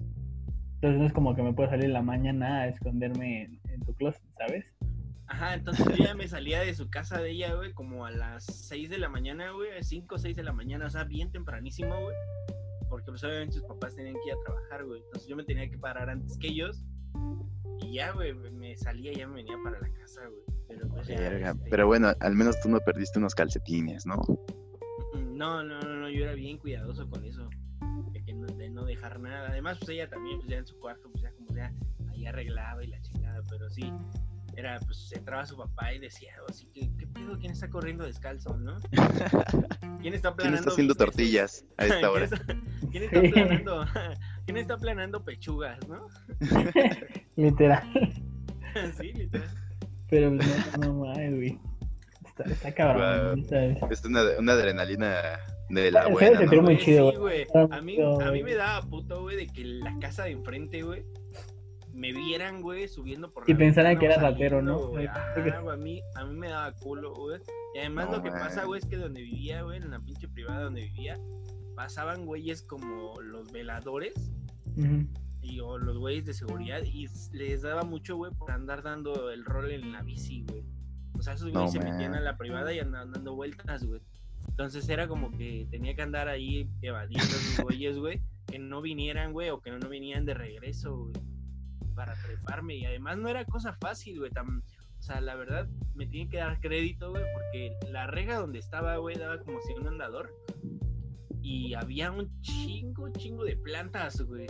Entonces no es como que me pueda salir en la mañana a esconderme en, en tu closet, ¿sabes? Ajá, entonces yo ya me salía de su casa de ella, güey, como a las 6 de la mañana, güey, 5 o 6 de la mañana, o sea, bien tempranísimo, güey. Porque pues obviamente sus papás tenían que ir a trabajar, güey. Entonces yo me tenía que parar antes que ellos. Y ya, güey, me salía, ya me venía para la casa, güey. Pero, pues, ya, Verga, este, Pero bueno, al menos tú no perdiste unos calcetines, ¿no? No, no, no, no, yo era bien cuidadoso con eso. De, que no, de no dejar nada. Además, pues ella también, pues ya en su cuarto, pues ya como ya ahí arreglaba y la chingada. Pero sí, era, pues entraba su papá y decía, oh, sí, ¿qué, ¿qué pedo? ¿Quién está corriendo descalzo, no? ¿Quién está ¿Quién planando está haciendo tortillas a esta ¿Quién hora? está, quién está planando, quién está planando pechugas, no? Literal. sí, literal. Pero pues, no, no mames, güey. Está, está cabrón. ¿sabes? Es una, una adrenalina de la buena, sí, güey. A mí, a mí me daba puto, güey, de que la casa de enfrente, güey, me vieran, güey, subiendo por Y pensaran que o eras ratero, ¿no? a mí, a mí me daba culo, güey. Y además No, lo que pasa, güey, es que donde vivía, güey, en la pinche privada donde vivía, pasaban güeyes como los veladores y o los güeyes de seguridad y les daba mucho, güey, por andar dando el rol en la bici, güey. O sea, esos No, güeyes se metían a la privada y andaban dando vueltas, güey. Entonces era como que tenía que andar ahí evadiendo a esos güeyes, güey, que no vinieran, güey, o que no venían de regreso, güey, para treparme. Y además no era cosa fácil, güey. O sea, la verdad, me tienen que dar crédito, güey, porque la rega donde estaba, güey, daba como si un andador. Y había un chingo, chingo de plantas, güey.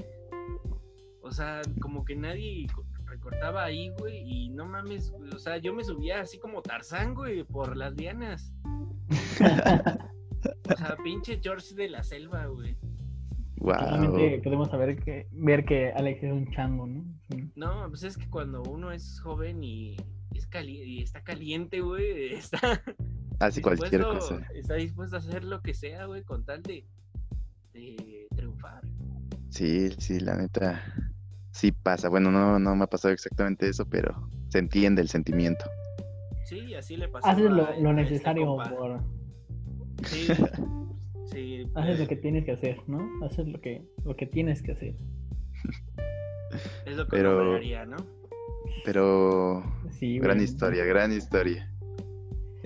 O sea, como que nadie co- recortaba ahí, güey. Y no mames, güey. O sea, yo me subía así como Tarzán, güey, por las lianas. O sea, pinche George de la selva, güey. Wow. Claramente podemos saber que, ver que Alex es un chango, ¿no? Sí. No, pues es que cuando uno es joven y, es cali- y está caliente, güey, está Hace cualquier cosa. está dispuesto a hacer lo que sea, güey, con tal de, de triunfar. Sí, sí, la neta. Sí pasa. Bueno, no, no me ha pasado exactamente eso, pero se entiende el sentimiento. Sí, así le pasó. Haces lo, a lo este necesario por... Sí, sí. Haces pues, lo que tienes que hacer, ¿no? Haces lo que, lo que tienes que hacer. Es lo que Pero- haría, ¿no? Pero Sí, gran güey. historia, gran historia.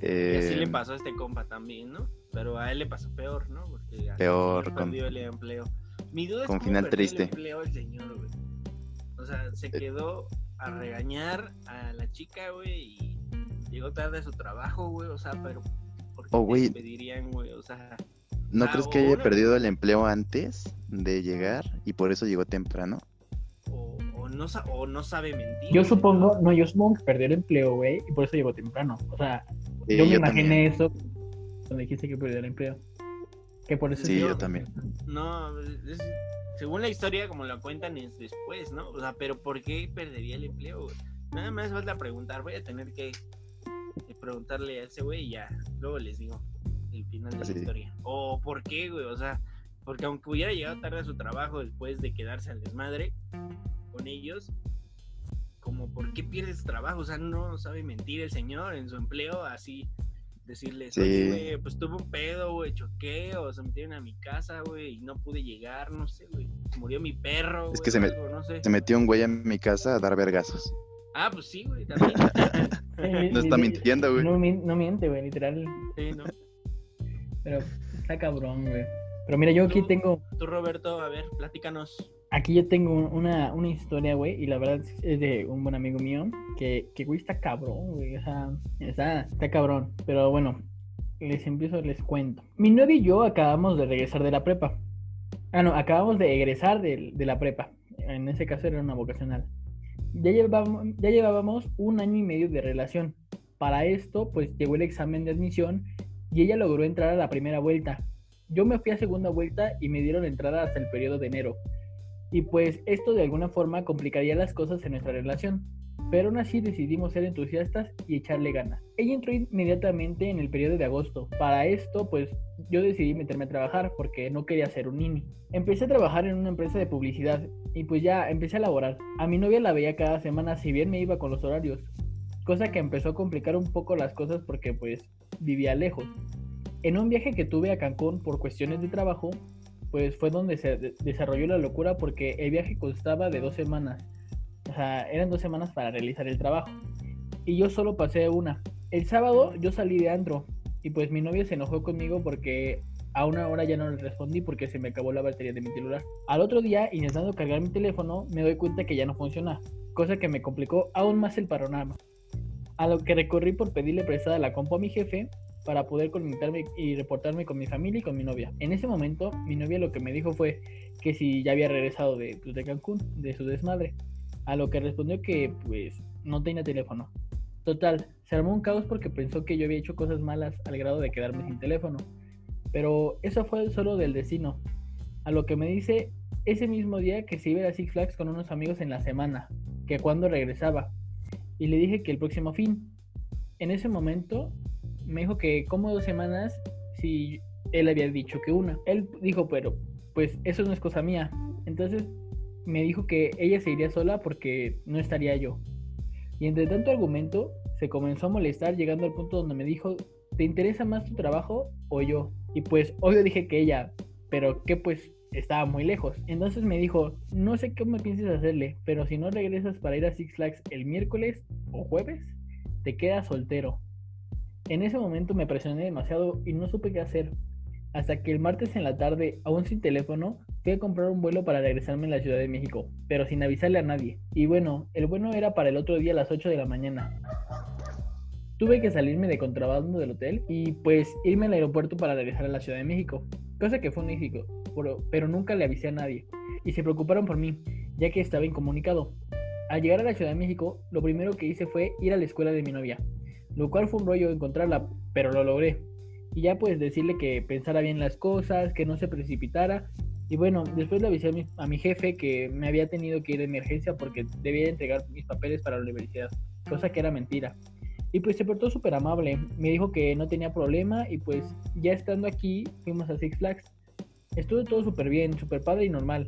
Y así le Eh, pasó a este compa también, ¿no? Pero a él le pasó peor, ¿no? Porque Peor, con- el empleo. Mi duda es con cómo final triste. el empleo el señor, güey. O sea, se Eh. quedó a regañar a la chica, güey, y llegó tarde a su trabajo, güey. O sea, pero ¿por qué Oh, te güey. despedirían, güey? O sea, ¿No crees que haya perdido el empleo antes de llegar y por eso llegó temprano? o, o no, sa- o no sabe mentir. Yo supongo, no, yo supongo que perdió el empleo, güey, y por eso llegó temprano. O sea, yo me yo imaginé también. eso cuando dijiste que perdió el empleo. Que por eso Sí, yo también. No, es- según la historia, como la cuentan, es después, ¿no? O sea, pero ¿por qué perdería el empleo? Nada más falta preguntar, voy a tener que preguntarle a ese güey y ya, luego les digo el final de Así. la historia. O por qué, güey, o sea, porque aunque hubiera llegado tarde a su trabajo después de quedarse al desmadre con ellos, como por qué pierdes trabajo, o sea, no sabe mentir el señor en su empleo, así decirles, Sí. oye, pues tuve un pedo, güey, choqué, o se metieron a mi casa, güey, y no pude llegar, no sé, güey, murió mi perro, Es güey, que se me- algo, no sé. Se metió un güey a mi casa a dar vergazos. Ah, pues sí, güey, también. No está mintiendo, güey. No, no miente, güey, literal. sí, ¿no? Pero está cabrón, güey. Pero mira, yo aquí Tú- tengo, Tú, Roberto, a ver, platícanos. aquí yo tengo un- una, una historia, güey, y la verdad es de un buen amigo mío, que, que güey, está cabrón, güey, o sea, está, está cabrón. Pero bueno, les empiezo, les cuento. Mi novio y yo acabamos de regresar de la prepa. Ah, no, acabamos de egresar de, de la prepa. En ese caso era una vocacional. Ya llevábamos, ya llevábamos un año y medio de relación. Para esto, pues llegó el examen de admisión y ella logró entrar a la primera vuelta. Yo me fui a segunda vuelta y me dieron entrada hasta el periodo de enero. Y pues esto de alguna forma complicaría las cosas en nuestra relación. Pero aún así decidimos ser entusiastas y echarle ganas. Ella entró inmediatamente en el periodo de agosto. Para esto, pues yo decidí meterme a trabajar porque no quería ser un nini. Empecé a trabajar en una empresa de publicidad y pues ya empecé a laborar. A mi novia la veía cada semana si bien me iba con los horarios. Cosa que empezó a complicar un poco las cosas porque pues vivía lejos. En un viaje que tuve a Cancún por cuestiones de trabajo, pues fue donde se desarrolló la locura porque el viaje constaba de dos semanas. O sea, eran dos semanas para realizar el trabajo. Y yo solo pasé una. El sábado yo salí de antro y pues mi novia se enojó conmigo porque a una hora ya no le respondí porque se me acabó la batería de mi celular. Al otro día, intentando cargar mi teléfono, me doy cuenta que ya no funciona, cosa que me complicó aún más el panorama. A lo que recorrí por pedirle prestada la compu a mi jefe para poder conectarme y reportarme con mi familia y con mi novia. En ese momento, mi novia lo que me dijo fue que si ya había regresado de, pues, de Cancún, de su desmadre. A lo que respondió que pues no tenía teléfono. Total, se armó un caos porque pensó que yo había hecho cosas malas al grado de quedarme sin teléfono. Pero eso fue solo del destino. A lo que me dice ese mismo día que se iba a Six Flags con unos amigos en la semana, que cuando regresaba. Y le dije que el próximo fin. En ese momento me dijo que como dos semanas si él había dicho que una. Él dijo, pero pues eso no es cosa mía. Entonces me dijo que ella se iría sola porque no estaría yo. Y entre tanto argumento se comenzó a molestar llegando al punto donde me dijo, ¿te interesa más tu trabajo o yo? Y pues obvio dije que ella, pero que pues estaba muy lejos. Entonces me dijo, no sé me pienses hacerle, pero si no regresas para ir a Six Flags el miércoles o jueves, te quedas soltero. En ese momento me presioné demasiado y no supe qué hacer. Hasta que el martes en la tarde, aún sin teléfono, fui a comprar un vuelo para regresarme a la Ciudad de México, pero sin avisarle a nadie. Y bueno, el bueno era para el otro día a las 8 de la mañana. Tuve que salirme de contrabando del hotel y pues irme al aeropuerto para regresar a la Ciudad de México, cosa que fue un éxito, pero, nunca le avisé a nadie. Y se preocuparon por mí, ya que estaba incomunicado. Al llegar a la Ciudad de México, lo primero que hice fue ir a la escuela de mi novia, lo cual fue un rollo encontrarla, pero lo logré. Y ya pues decirle que pensara bien las cosas, que no se precipitara. Y bueno, después le avisé a mi, a mi jefe que me había tenido que ir de emergencia porque debía entregar mis papeles para la universidad, cosa que era mentira. Y pues se portó súper amable. Me dijo que no tenía problema y pues ya estando aquí fuimos a Six Flags. Estuvo todo súper bien, súper padre y normal.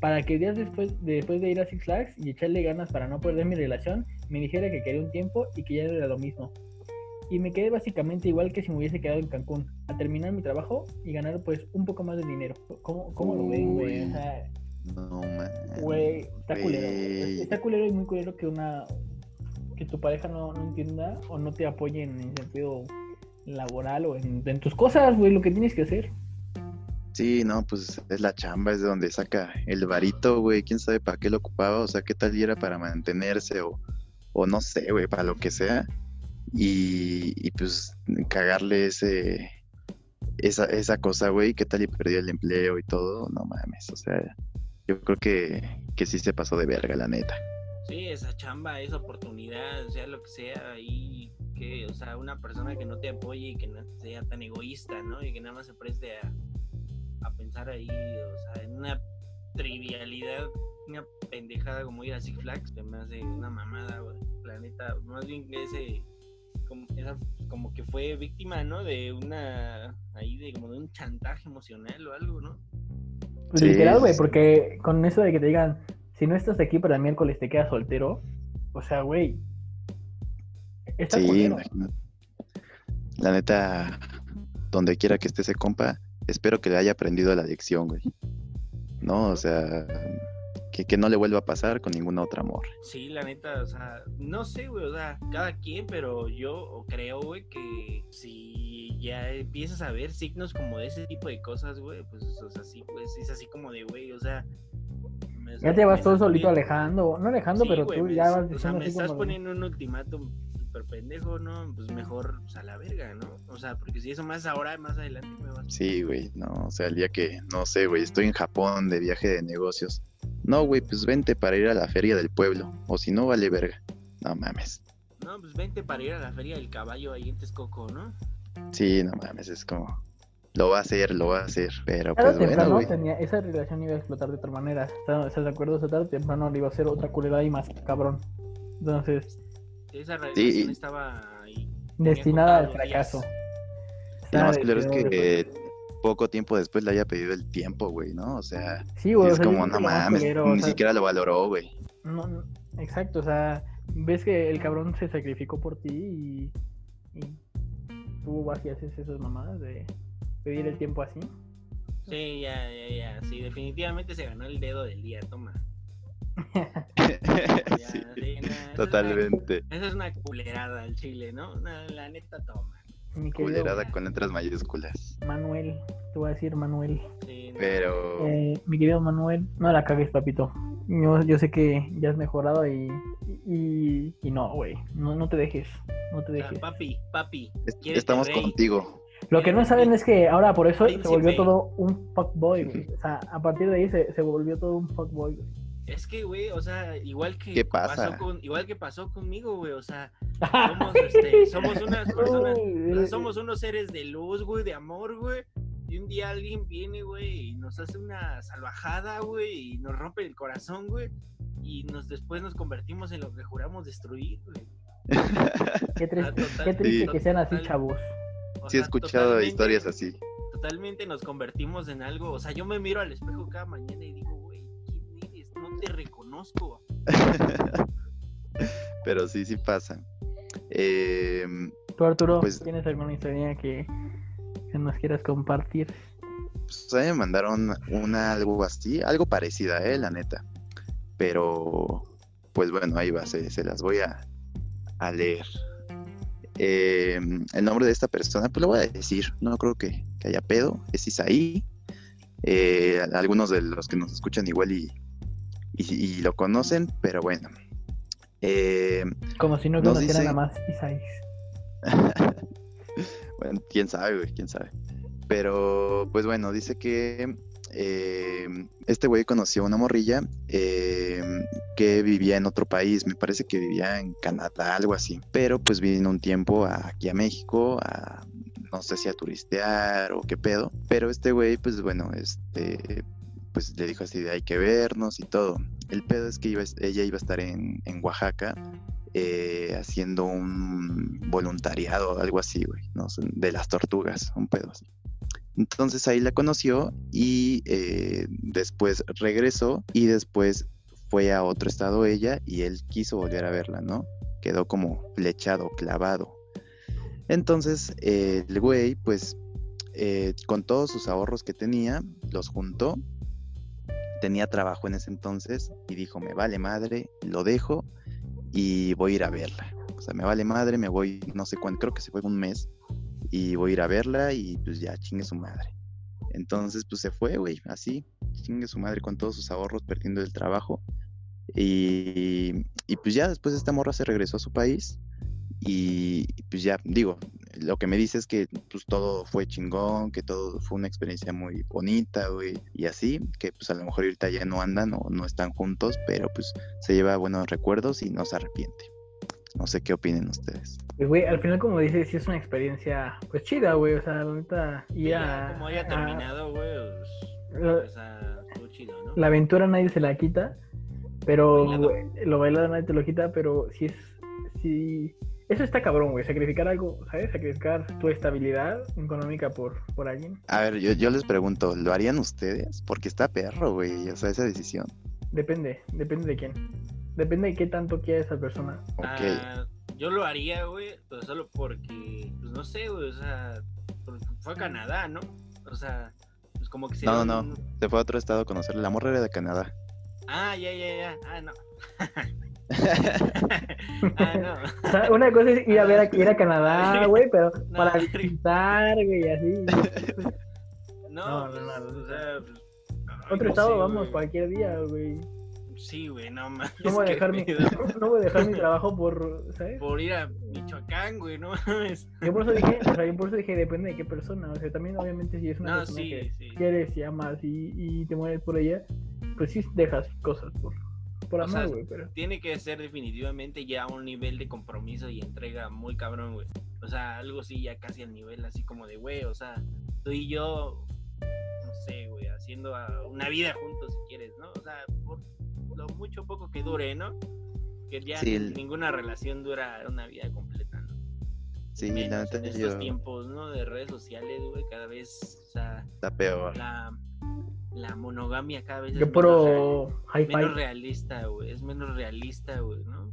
Para que días después, después de ir a Six Flags y echarle ganas para no perder mi relación, me dijera que quería un tiempo y que ya era lo mismo. Y me quedé básicamente igual que si me hubiese quedado en Cancún, a terminar mi trabajo y ganar pues un poco más de dinero. ¿Cómo, cómo lo ven, güey? O sea, no, man. Güey, está culero. Está culero y muy culero que una, que tu pareja no, entienda o no te apoye en el sentido laboral o en, tus cosas, güey, lo que tienes que hacer. Sí, no, pues es la chamba, es de donde saca el varito, güey, quién sabe para qué lo ocupaba, o sea, qué tal y era para mantenerse o, o no sé, güey, para lo que sea. Y, y pues cagarle ese, esa, esa cosa, güey, qué tal y perdió el empleo y todo, no mames, o sea, yo creo que, que sí se pasó de verga, la neta. Sí, esa chamba, esa oportunidad, sea lo que sea, y que, o sea, una persona que no te apoye y que no sea tan egoísta, ¿no? Y que nada más se preste a, pensar ahí, o sea, en una trivialidad, una pendejada como ir a Six Flags, que me hace una mamada, güey. La neta, más bien ese, como, esa, como que fue víctima, ¿no? De una, ahí de como de un chantaje emocional o algo, ¿no? Pues literal, güey, porque con eso de que te digan, si no estás aquí para el miércoles te quedas soltero, o sea, güey. sí, la neta, donde quiera que esté ese compa, espero que le haya aprendido la adicción, güey. No, o sea, que, que, no le vuelva a pasar con ningún otro amor. Sí, la neta, o sea, no sé, güey, o sea, cada quien, pero yo creo, güey, que si ya empiezas a ver signos como de ese tipo de cosas, güey, pues, o sea, sí, pues es así como de, güey, o sea, ya te vas todo solito alejando, no alejando, pero tú ya vas diciendo. O sea, me estás poniendo un ultimátum pendejo, ¿no? Pues mejor pues, a la verga, ¿no? O sea, porque si eso más ahora, más adelante me vas. Sí, güey, no, o sea, el día que, no sé, güey, estoy en Japón de viaje de negocios. No, güey, pues vente para ir a la feria del pueblo, o si no, vale verga. No mames. No, pues vente para ir a la feria del caballo ahí en Texcoco, ¿no? Sí, no mames, es como lo va a hacer, lo va a hacer. Pero pues bueno, tenía, esa relación iba a explotar de otra manera. ¿Estás de acuerdo? Esa tarde temprano le iba a hacer otra culera y más cabrón. Entonces. Esa relación estaba ahí. Destinada al fracaso. lo más culero es que poco tiempo después le haya pedido el tiempo, güey, ¿no? O sea, sí, güey, es como, no mames, ni siquiera lo valoró, güey. No, no, exacto, o sea, ves que el cabrón se sacrificó por ti y, y tú así haces esas mamadas de pedir el tiempo así. Sí, ya, ya, ya. Sí, definitivamente se ganó el dedo del día, toma. Sí, sí, nah, eso es una- totalmente. Esa es una culerada al chile, ¿no? Nah, la neta, toma. Mi querido Culerada con letras mayúsculas. Manuel, te voy a decir Manuel. Sí, no. Pero Eh, mi querido Manuel, no la cagues, papito. Yo, yo sé que ya has mejorado y, y, y no, güey. No, no te dejes. No te Ah, dejes. papi, papi. ¿quieres estamos contigo. Lo que no saben es que ahora por eso se Príncipe. volvió todo un fuckboy, güey. O sea, a partir de ahí se, se volvió todo un fuckboy, güey. Es que, güey, o sea, igual que ¿Qué pasa? pasó con, igual que pasó conmigo, güey, o sea, somos, este, somos unas personas, o sea, somos unos seres de luz, güey, de amor, güey. Y un día alguien viene, güey, y nos hace una salvajada, güey, y nos rompe el corazón, güey. Y nos después nos convertimos en lo que juramos destruir, güey. Qué triste, total- qué triste Sí. que sean así, chavos. o Sí he escuchado historias así. Totalmente nos convertimos en algo. O sea, yo me miro al espejo cada mañana y te reconozco. Pero sí, sí pasa. Eh, Tú, Arturo, Pues- ¿tienes alguna historia que, que nos quieras compartir? pues a mí me mandaron una algo así, algo parecida, eh, la neta. Pero, pues bueno, ahí va, se, se las voy a, a leer. Eh, el nombre de esta persona, pues lo voy a decir, no creo que, que haya pedo, es Isaí. Eh, algunos de los que nos escuchan igual y, y, y lo conocen, pero bueno. Eh, Como si no conocieran dice- a más Isaís. bueno, quién sabe, güey, quién sabe. Pero, pues bueno, dice que eh, este güey conoció a una morrilla eh, que vivía en otro país, me parece que vivía en Canadá, algo así. Pero pues vino un tiempo aquí a México, a, no sé si a turistear o qué pedo. Pero este güey, pues bueno, este, pues le dijo así de hay que vernos y todo. El pedo es que ella iba a estar en, en Oaxaca eh, haciendo un voluntariado, algo así, güey, de las tortugas, un pedo así. Entonces ahí la conoció y eh, después regresó y después fue a otro estado ella y él quiso volver a verla, ¿no? Quedó como flechado, clavado. Entonces el güey, pues, eh, con todos sus ahorros que tenía, los juntó. Tenía trabajo en ese entonces y dijo, me vale madre, lo dejo y voy a ir a verla. O sea, me vale madre, me voy, no sé cuánto, creo que se fue un mes y voy a ir a verla y pues ya chingue su madre. Entonces, pues se fue, güey, así, chingue su madre con todos sus ahorros, perdiendo el trabajo. Y, y pues ya después esta morra se regresó a su país y pues ya, digo, lo que me dice es que pues todo fue chingón, que todo fue una experiencia muy bonita, güey, y así, que pues a lo mejor ahorita ya no andan o no están juntos, pero pues se lleva buenos recuerdos y no se arrepiente. No sé qué opinen ustedes. Pues, güey, al final, como dices, sí es una experiencia, pues chida, güey. O sea, la neta, ir ya, a- como haya a- terminado, güey, pues, o sea, estuvo chido, ¿no? la aventura nadie se la quita, pero Bailado. güey, lo bailado nadie te lo quita, pero sí es, sí, eso está cabrón, güey, sacrificar algo, ¿sabes? Sacrificar tu estabilidad económica por, por alguien, A ver, yo, yo les pregunto, ¿lo harían ustedes? Porque está perro, güey, o sea, esa decisión. depende, depende de quién, depende de qué tanto quiera esa persona. Ok. Ah, yo lo haría, güey, pero solo porque, pues no sé, güey, o sea, fue a Canadá, ¿no? O sea, pues como que se No, no, un- no. Se fue a otro estado a conocerla. La morra era de Canadá. Ah, ya, ya, ya. Ah, no. ah, no. O sea, una cosa es ir a ver a, ir a Canadá, güey, pero No, para visitar, güey, así. No, No, no, pues, no, o sea, pues, Otro estado, vamos, cualquier día, güey. Sí, güey, no mames. No voy a dejar mi, no voy a dejar mi trabajo por, ¿sabes? Por ir a Michoacán, güey, no mames. Yo por eso dije, o sea, yo por eso dije, depende de qué persona. O sea, también obviamente si es una No, persona sí, que sí. quieres y amas y, y te mueres por ella, pues sí dejas cosas por, por O amor, sea, güey, pero... Tiene que ser definitivamente ya un nivel de compromiso y entrega muy cabrón, güey. O sea, algo así ya casi al nivel así como de, güey, o sea, tú y yo, no sé, güey, haciendo una vida juntos si quieres, ¿no? O sea, por lo mucho o poco que dure, ¿no? Que ya Sí, el- ninguna relación dura una vida completa, ¿no? Sí, la Menos neta en estos yo... tiempos, ¿no? De redes sociales, güey, cada vez, o sea, Está peor. la, la monogamia cada vez es Yo menos real- menos realista, güey. Es menos realista, güey, ¿no?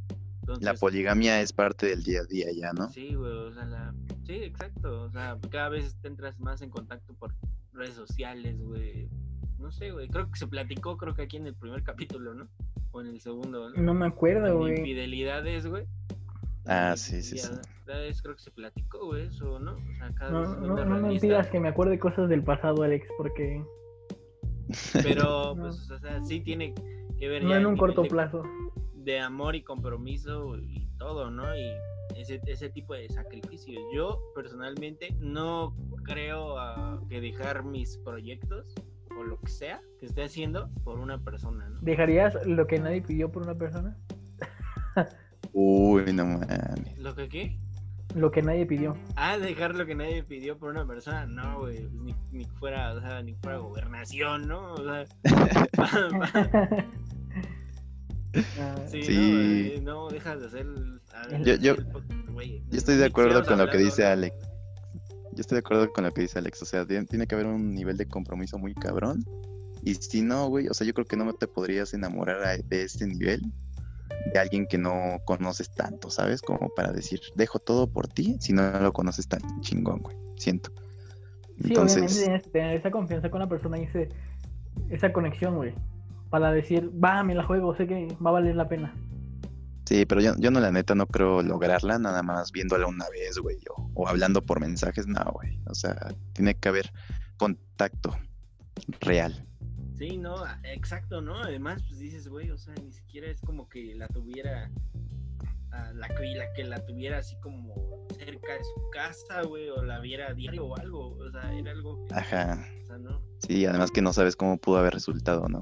la poligamia es parte del día a día ya, ¿no? Sí, güey, o sea, la... sí, exacto, o sea, cada vez te entras más en contacto por redes sociales, güey. No sé, güey, creo que se platicó, creo que aquí en el primer capítulo, ¿no? O en el segundo, ¿no? No me acuerdo, güey. Infidelidades, güey. Ah, sí, sí, sí. Vez creo que se platicó, güey, eso, ¿no? O sea, cada no, no, no me pidas que me acuerde cosas del pasado, Alex, porque... Pero, pues, o sea, sí tiene que ver... No en un corto plazo de amor y compromiso y todo, ¿no? Y ese, ese tipo de sacrificios. Yo personalmente no creo que dejar mis proyectos o lo que sea que esté haciendo por una persona, ¿no? ¿Dejarías lo que nadie pidió por una persona? Uy, no mames. ¿Lo que qué? Lo que nadie pidió. Ah, dejar lo que nadie pidió por una persona. No, güey. Pues ni, ni fuera, o sea, ni fuera gobernación, ¿no? O sea, sí, No, dejas de hacer. yo, yo, estoy de acuerdo con lo que dice Alex. Yo estoy de acuerdo con lo que dice Alex. O sea, tiene que haber un nivel de compromiso muy cabrón. Y si no, güey, o sea, yo creo que no te podrías enamorar de este nivel de alguien que no conoces tanto, ¿sabes? Como para decir, dejo todo por ti si no lo conoces tan chingón, güey. Siento. Entonces... Sí, obviamente tener esa confianza con la persona y esa conexión, güey para decir, va, me la juego, sé que va a valer la pena. Sí, pero yo, yo no, la neta, no creo lograrla nada más viéndola una vez, güey, o, o hablando por mensajes, no, güey. O sea, tiene que haber contacto real. Sí, no, exacto, ¿no? Además, pues dices, güey, o sea, ni siquiera es como que la tuviera, la, la que la tuviera así como cerca de su casa, güey, o la viera diario o algo, o sea, era algo Ajá. O sea, ¿no? Sí, además que no sabes cómo pudo haber resultado, ¿no?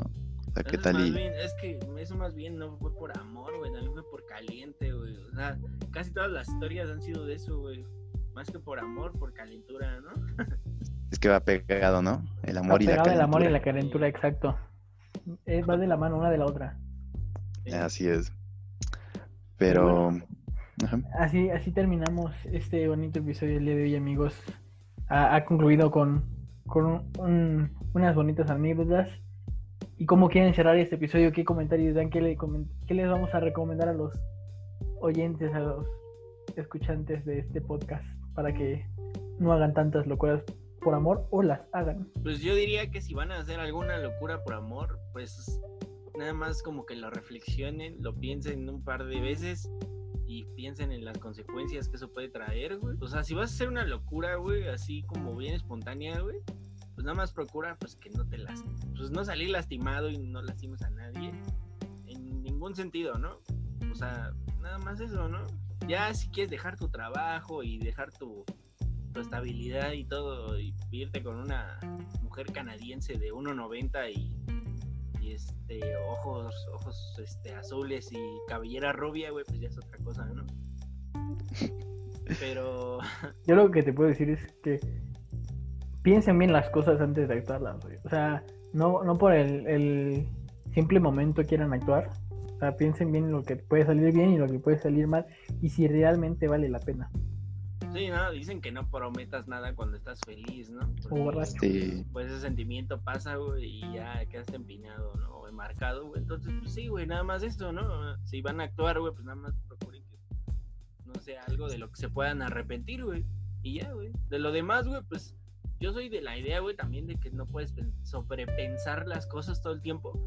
¿qué tal? es que eso más bien no fue por amor, güey, también fue por caliente, güey. O sea, casi todas las historias han sido de eso, güey. Más que por amor, por calentura, ¿no? es que va pegado, ¿no? El amor y la calentura. el amor y la calentura, exacto. Eh, va de la mano una de la otra. Así es. Pero... así, así terminamos este bonito episodio del día de hoy, amigos. Ha, concluido con, con unas bonitas anécdotas ¿Y cómo quieren cerrar este episodio? ¿Qué comentarios dan? ¿Qué, les vamos a recomendar a los oyentes, a los escuchantes de este podcast para que no hagan tantas locuras por amor o las hagan? Pues yo diría que si van a hacer alguna locura por amor, pues nada más como que lo reflexionen, lo piensen un par de veces y piensen en las consecuencias que eso puede traer, güey. O sea, si vas a hacer una locura, güey, así como bien espontánea, güey, pues nada más procura pues que no te las pues no salir lastimado y no lastimes a nadie en ningún sentido, ¿no? O sea, nada más eso, ¿no? Ya si quieres dejar tu trabajo y dejar tu, estabilidad y todo y irte con una mujer canadiense de 1.90 y, y este ojos ojos este azules y cabellera rubia, güey, pues ya es otra cosa, ¿no? Pero yo lo que te puedo decir es que piensen bien las cosas antes de actuarlas, O sea, no, no por el, simple momento quieran actuar. O sea, piensen bien lo que puede salir bien y lo que puede salir mal y si realmente vale la pena. Sí, no, dicen que no prometas nada cuando estás feliz, ¿no? sí. Pues ese sentimiento pasa, güey, y ya quedaste empinado, ¿no? O enmarcado, güey. Entonces, pues sí, güey, nada más esto, ¿no? Si van a actuar, güey, pues nada más procuren que no sea algo de lo que se puedan arrepentir, güey. Y ya, güey. De lo demás, güey, pues yo soy de la idea, güey, también de que no puedes sobrepensar las cosas todo el tiempo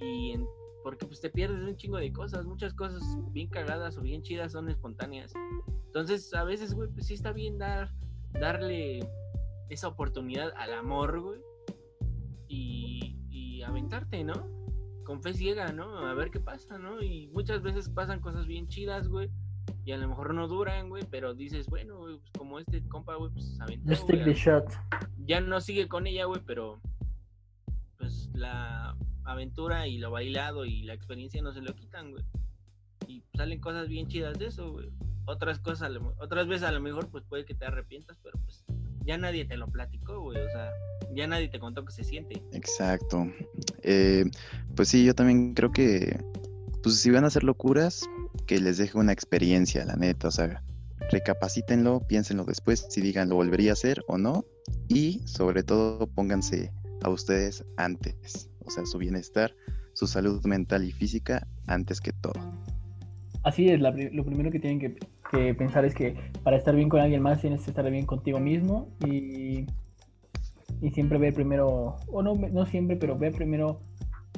y porque pues te pierdes un chingo de cosas, muchas cosas bien cagadas o bien chidas son espontáneas. Entonces, a veces, güey, pues sí está bien dar darle esa oportunidad al amor, güey. Y, y aventarte, ¿no? Con fe ciega, ¿no? A ver qué pasa, ¿no? Y muchas veces pasan cosas bien chidas, güey y a lo mejor no duran, güey, pero dices, bueno, pues como este compa, güey, pues aventó, shot. Ya no sigue con ella, güey, pero pues la aventura y lo bailado y la experiencia no se lo quitan, güey. Y salen cosas bien chidas de eso, güey. Otras cosas, otras veces a lo mejor pues puede que te arrepientas, pero pues ya nadie te lo platicó, güey, o sea, ya nadie te contó que se siente. Exacto. Eh, pues sí, yo también creo que, pues si van a hacer locuras, que les deje una experiencia, la neta, o sea, recapacítenlo, piénsenlo después, si digan lo volvería a hacer o no, y sobre todo pónganse a ustedes antes, sea, su bienestar, su salud mental y física antes que todo. Así es, lo primero que tienen que, que, pensar es que para estar bien con alguien más tienes que estar bien contigo mismo y, y siempre ver primero, o no, no siempre, pero ver primero,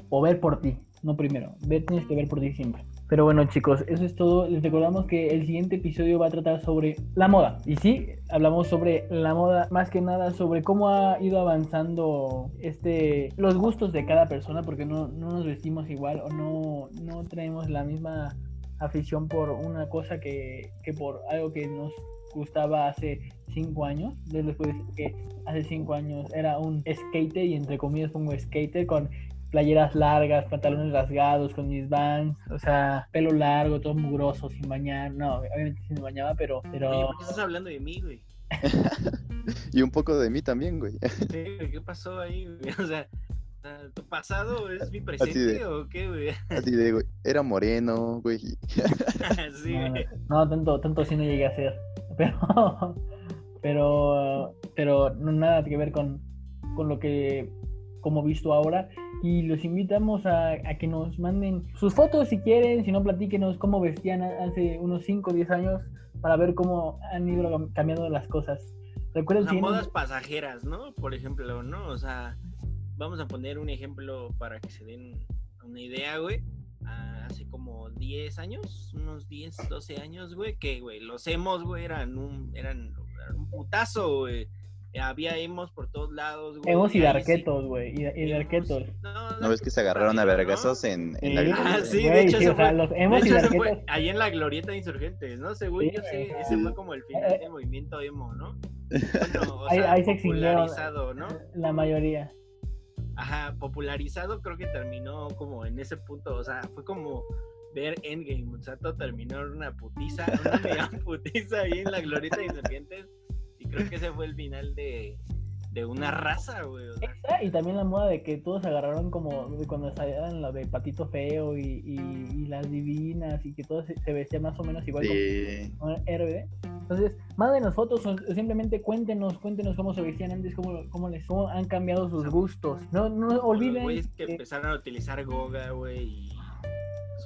o ver por ti, no primero, ver, tienes que ver por ti siempre. Pero bueno chicos, eso es todo. Les recordamos que el siguiente episodio va a tratar sobre la moda. Y sí, hablamos sobre la moda, más que nada sobre cómo ha ido avanzando este los gustos de cada persona, porque no, no nos vestimos igual o no, no traemos la misma afición por una cosa que, que por algo que nos gustaba hace cinco años. Después que hace cinco años era un skater y entre comillas pongo skater con playeras largas, pantalones rasgados, con mis vans, o sea, pelo largo, todo mugroso, sin bañar. No, obviamente sí me bañaba, pero. pero... Oye, ¿por qué estás hablando de mí, güey? y un poco de mí también, güey. Sí, ¿qué pasó ahí, güey? O sea, ¿tu pasado es mi presente o qué, güey? Así de, güey, era moreno, güey. sí, no, no, tanto, tanto sí no llegué a ser. Pero, pero, pero no nada que ver con, con lo que como visto ahora y los invitamos a, que nos manden sus fotos si quieren, si no platíquenos cómo vestían hace unos 5 o 10 años para ver cómo han ido cambiando las cosas. Recuerden si modas pasajeras, ¿no? Por ejemplo, ¿no? O sea, vamos a poner un ejemplo para que se den una idea, güey. Hace como 10 años, unos 10, 12 años, güey, que, güey, los emos, güey, eran un, eran, eran un putazo, güey había emos por todos lados, güey. Emos y darquetos, güey. Y, y darquetos. No, no, ves que se agarraron a vergazos en, en la Ah, sí, de hecho, sí, fue, los emos y darquetos. ahí en la glorieta de insurgentes, ¿no? Según yo sé, ese fue como el final eh, del movimiento emo, ¿no? Bueno, o ahí, sea, ahí se popularizado, ¿no? La mayoría. Ajá, popularizado creo que terminó como en ese punto, o sea, fue como ver Endgame, o sea, todo terminó en una putiza, una mega putiza ahí en la glorieta de insurgentes creo que ese fue el final de, de una raza, güey. y también la moda de que todos agarraron como cuando salían lo de Patito Feo y, y, las divinas y que todos se, vestían más o menos igual como un héroe. Entonces, mándenos fotos o simplemente cuéntenos, cuéntenos cómo se vestían antes, cómo, cómo les han cambiado sus gustos. No, no olviden. Güeyes que, empezaron a utilizar Goga, güey, y.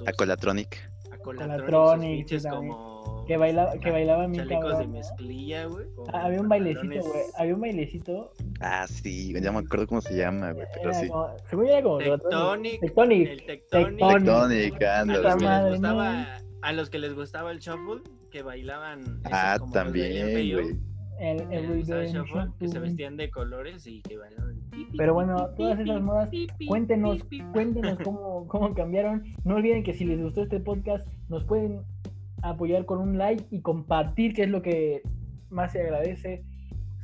Acolatronic. Acolatronic, como que bailaba, que bailaba mi Chalecos de mezclilla, güey. Ah, había un bailecito, güey. Había un bailecito. Ah, sí, ya me acuerdo cómo se llama, güey. Pero sí. según era como. Tectonic. Tectonic. El Tectonic. Tectonic, A los que les gustaba el shuffle, que bailaban. Ah, también, güey. El, el, shuffle, que se vestían de colores y que bailaban. Pero bueno, todas esas modas, cuéntenos, cuéntenos cómo, cómo cambiaron. No olviden que si les gustó este podcast, nos pueden apoyar con un like y compartir, que es lo que más se agradece.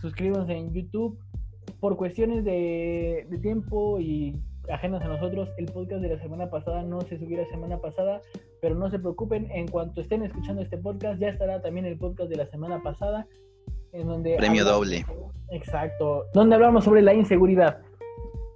Suscríbanse en YouTube. Por cuestiones de, tiempo y ajenas a nosotros, el podcast de la semana pasada no se subió la semana pasada, pero no se preocupen, en cuanto estén escuchando este podcast, ya estará también el podcast de la semana pasada, en donde... Premio doble. Exacto, donde hablamos sobre la inseguridad.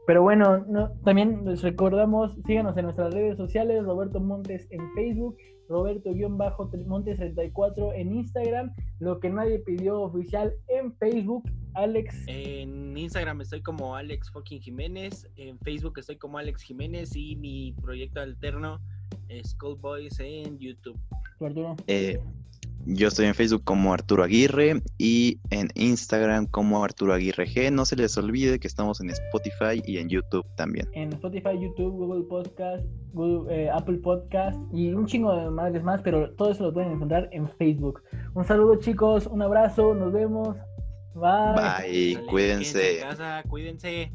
Pero bueno, no, también les recordamos, síganos en nuestras redes sociales, Roberto Montes en Facebook, Roberto-Montes34 en Instagram, lo que nadie pidió oficial en Facebook, Alex. En Instagram estoy como Alex fucking Jiménez, en Facebook estoy como Alex Jiménez y mi proyecto alterno es Boys en YouTube. Arturo? Eh, yo estoy en Facebook como Arturo Aguirre y en Instagram como Arturo Aguirre G. No se les olvide que estamos en Spotify y en YouTube también. En Spotify, YouTube, Google Podcast, eh, Apple Podcast y un chingo de madres más, pero todo eso lo pueden encontrar en Facebook. Un saludo chicos, un abrazo, nos vemos. Bye. Bye, cuídense. cuídense.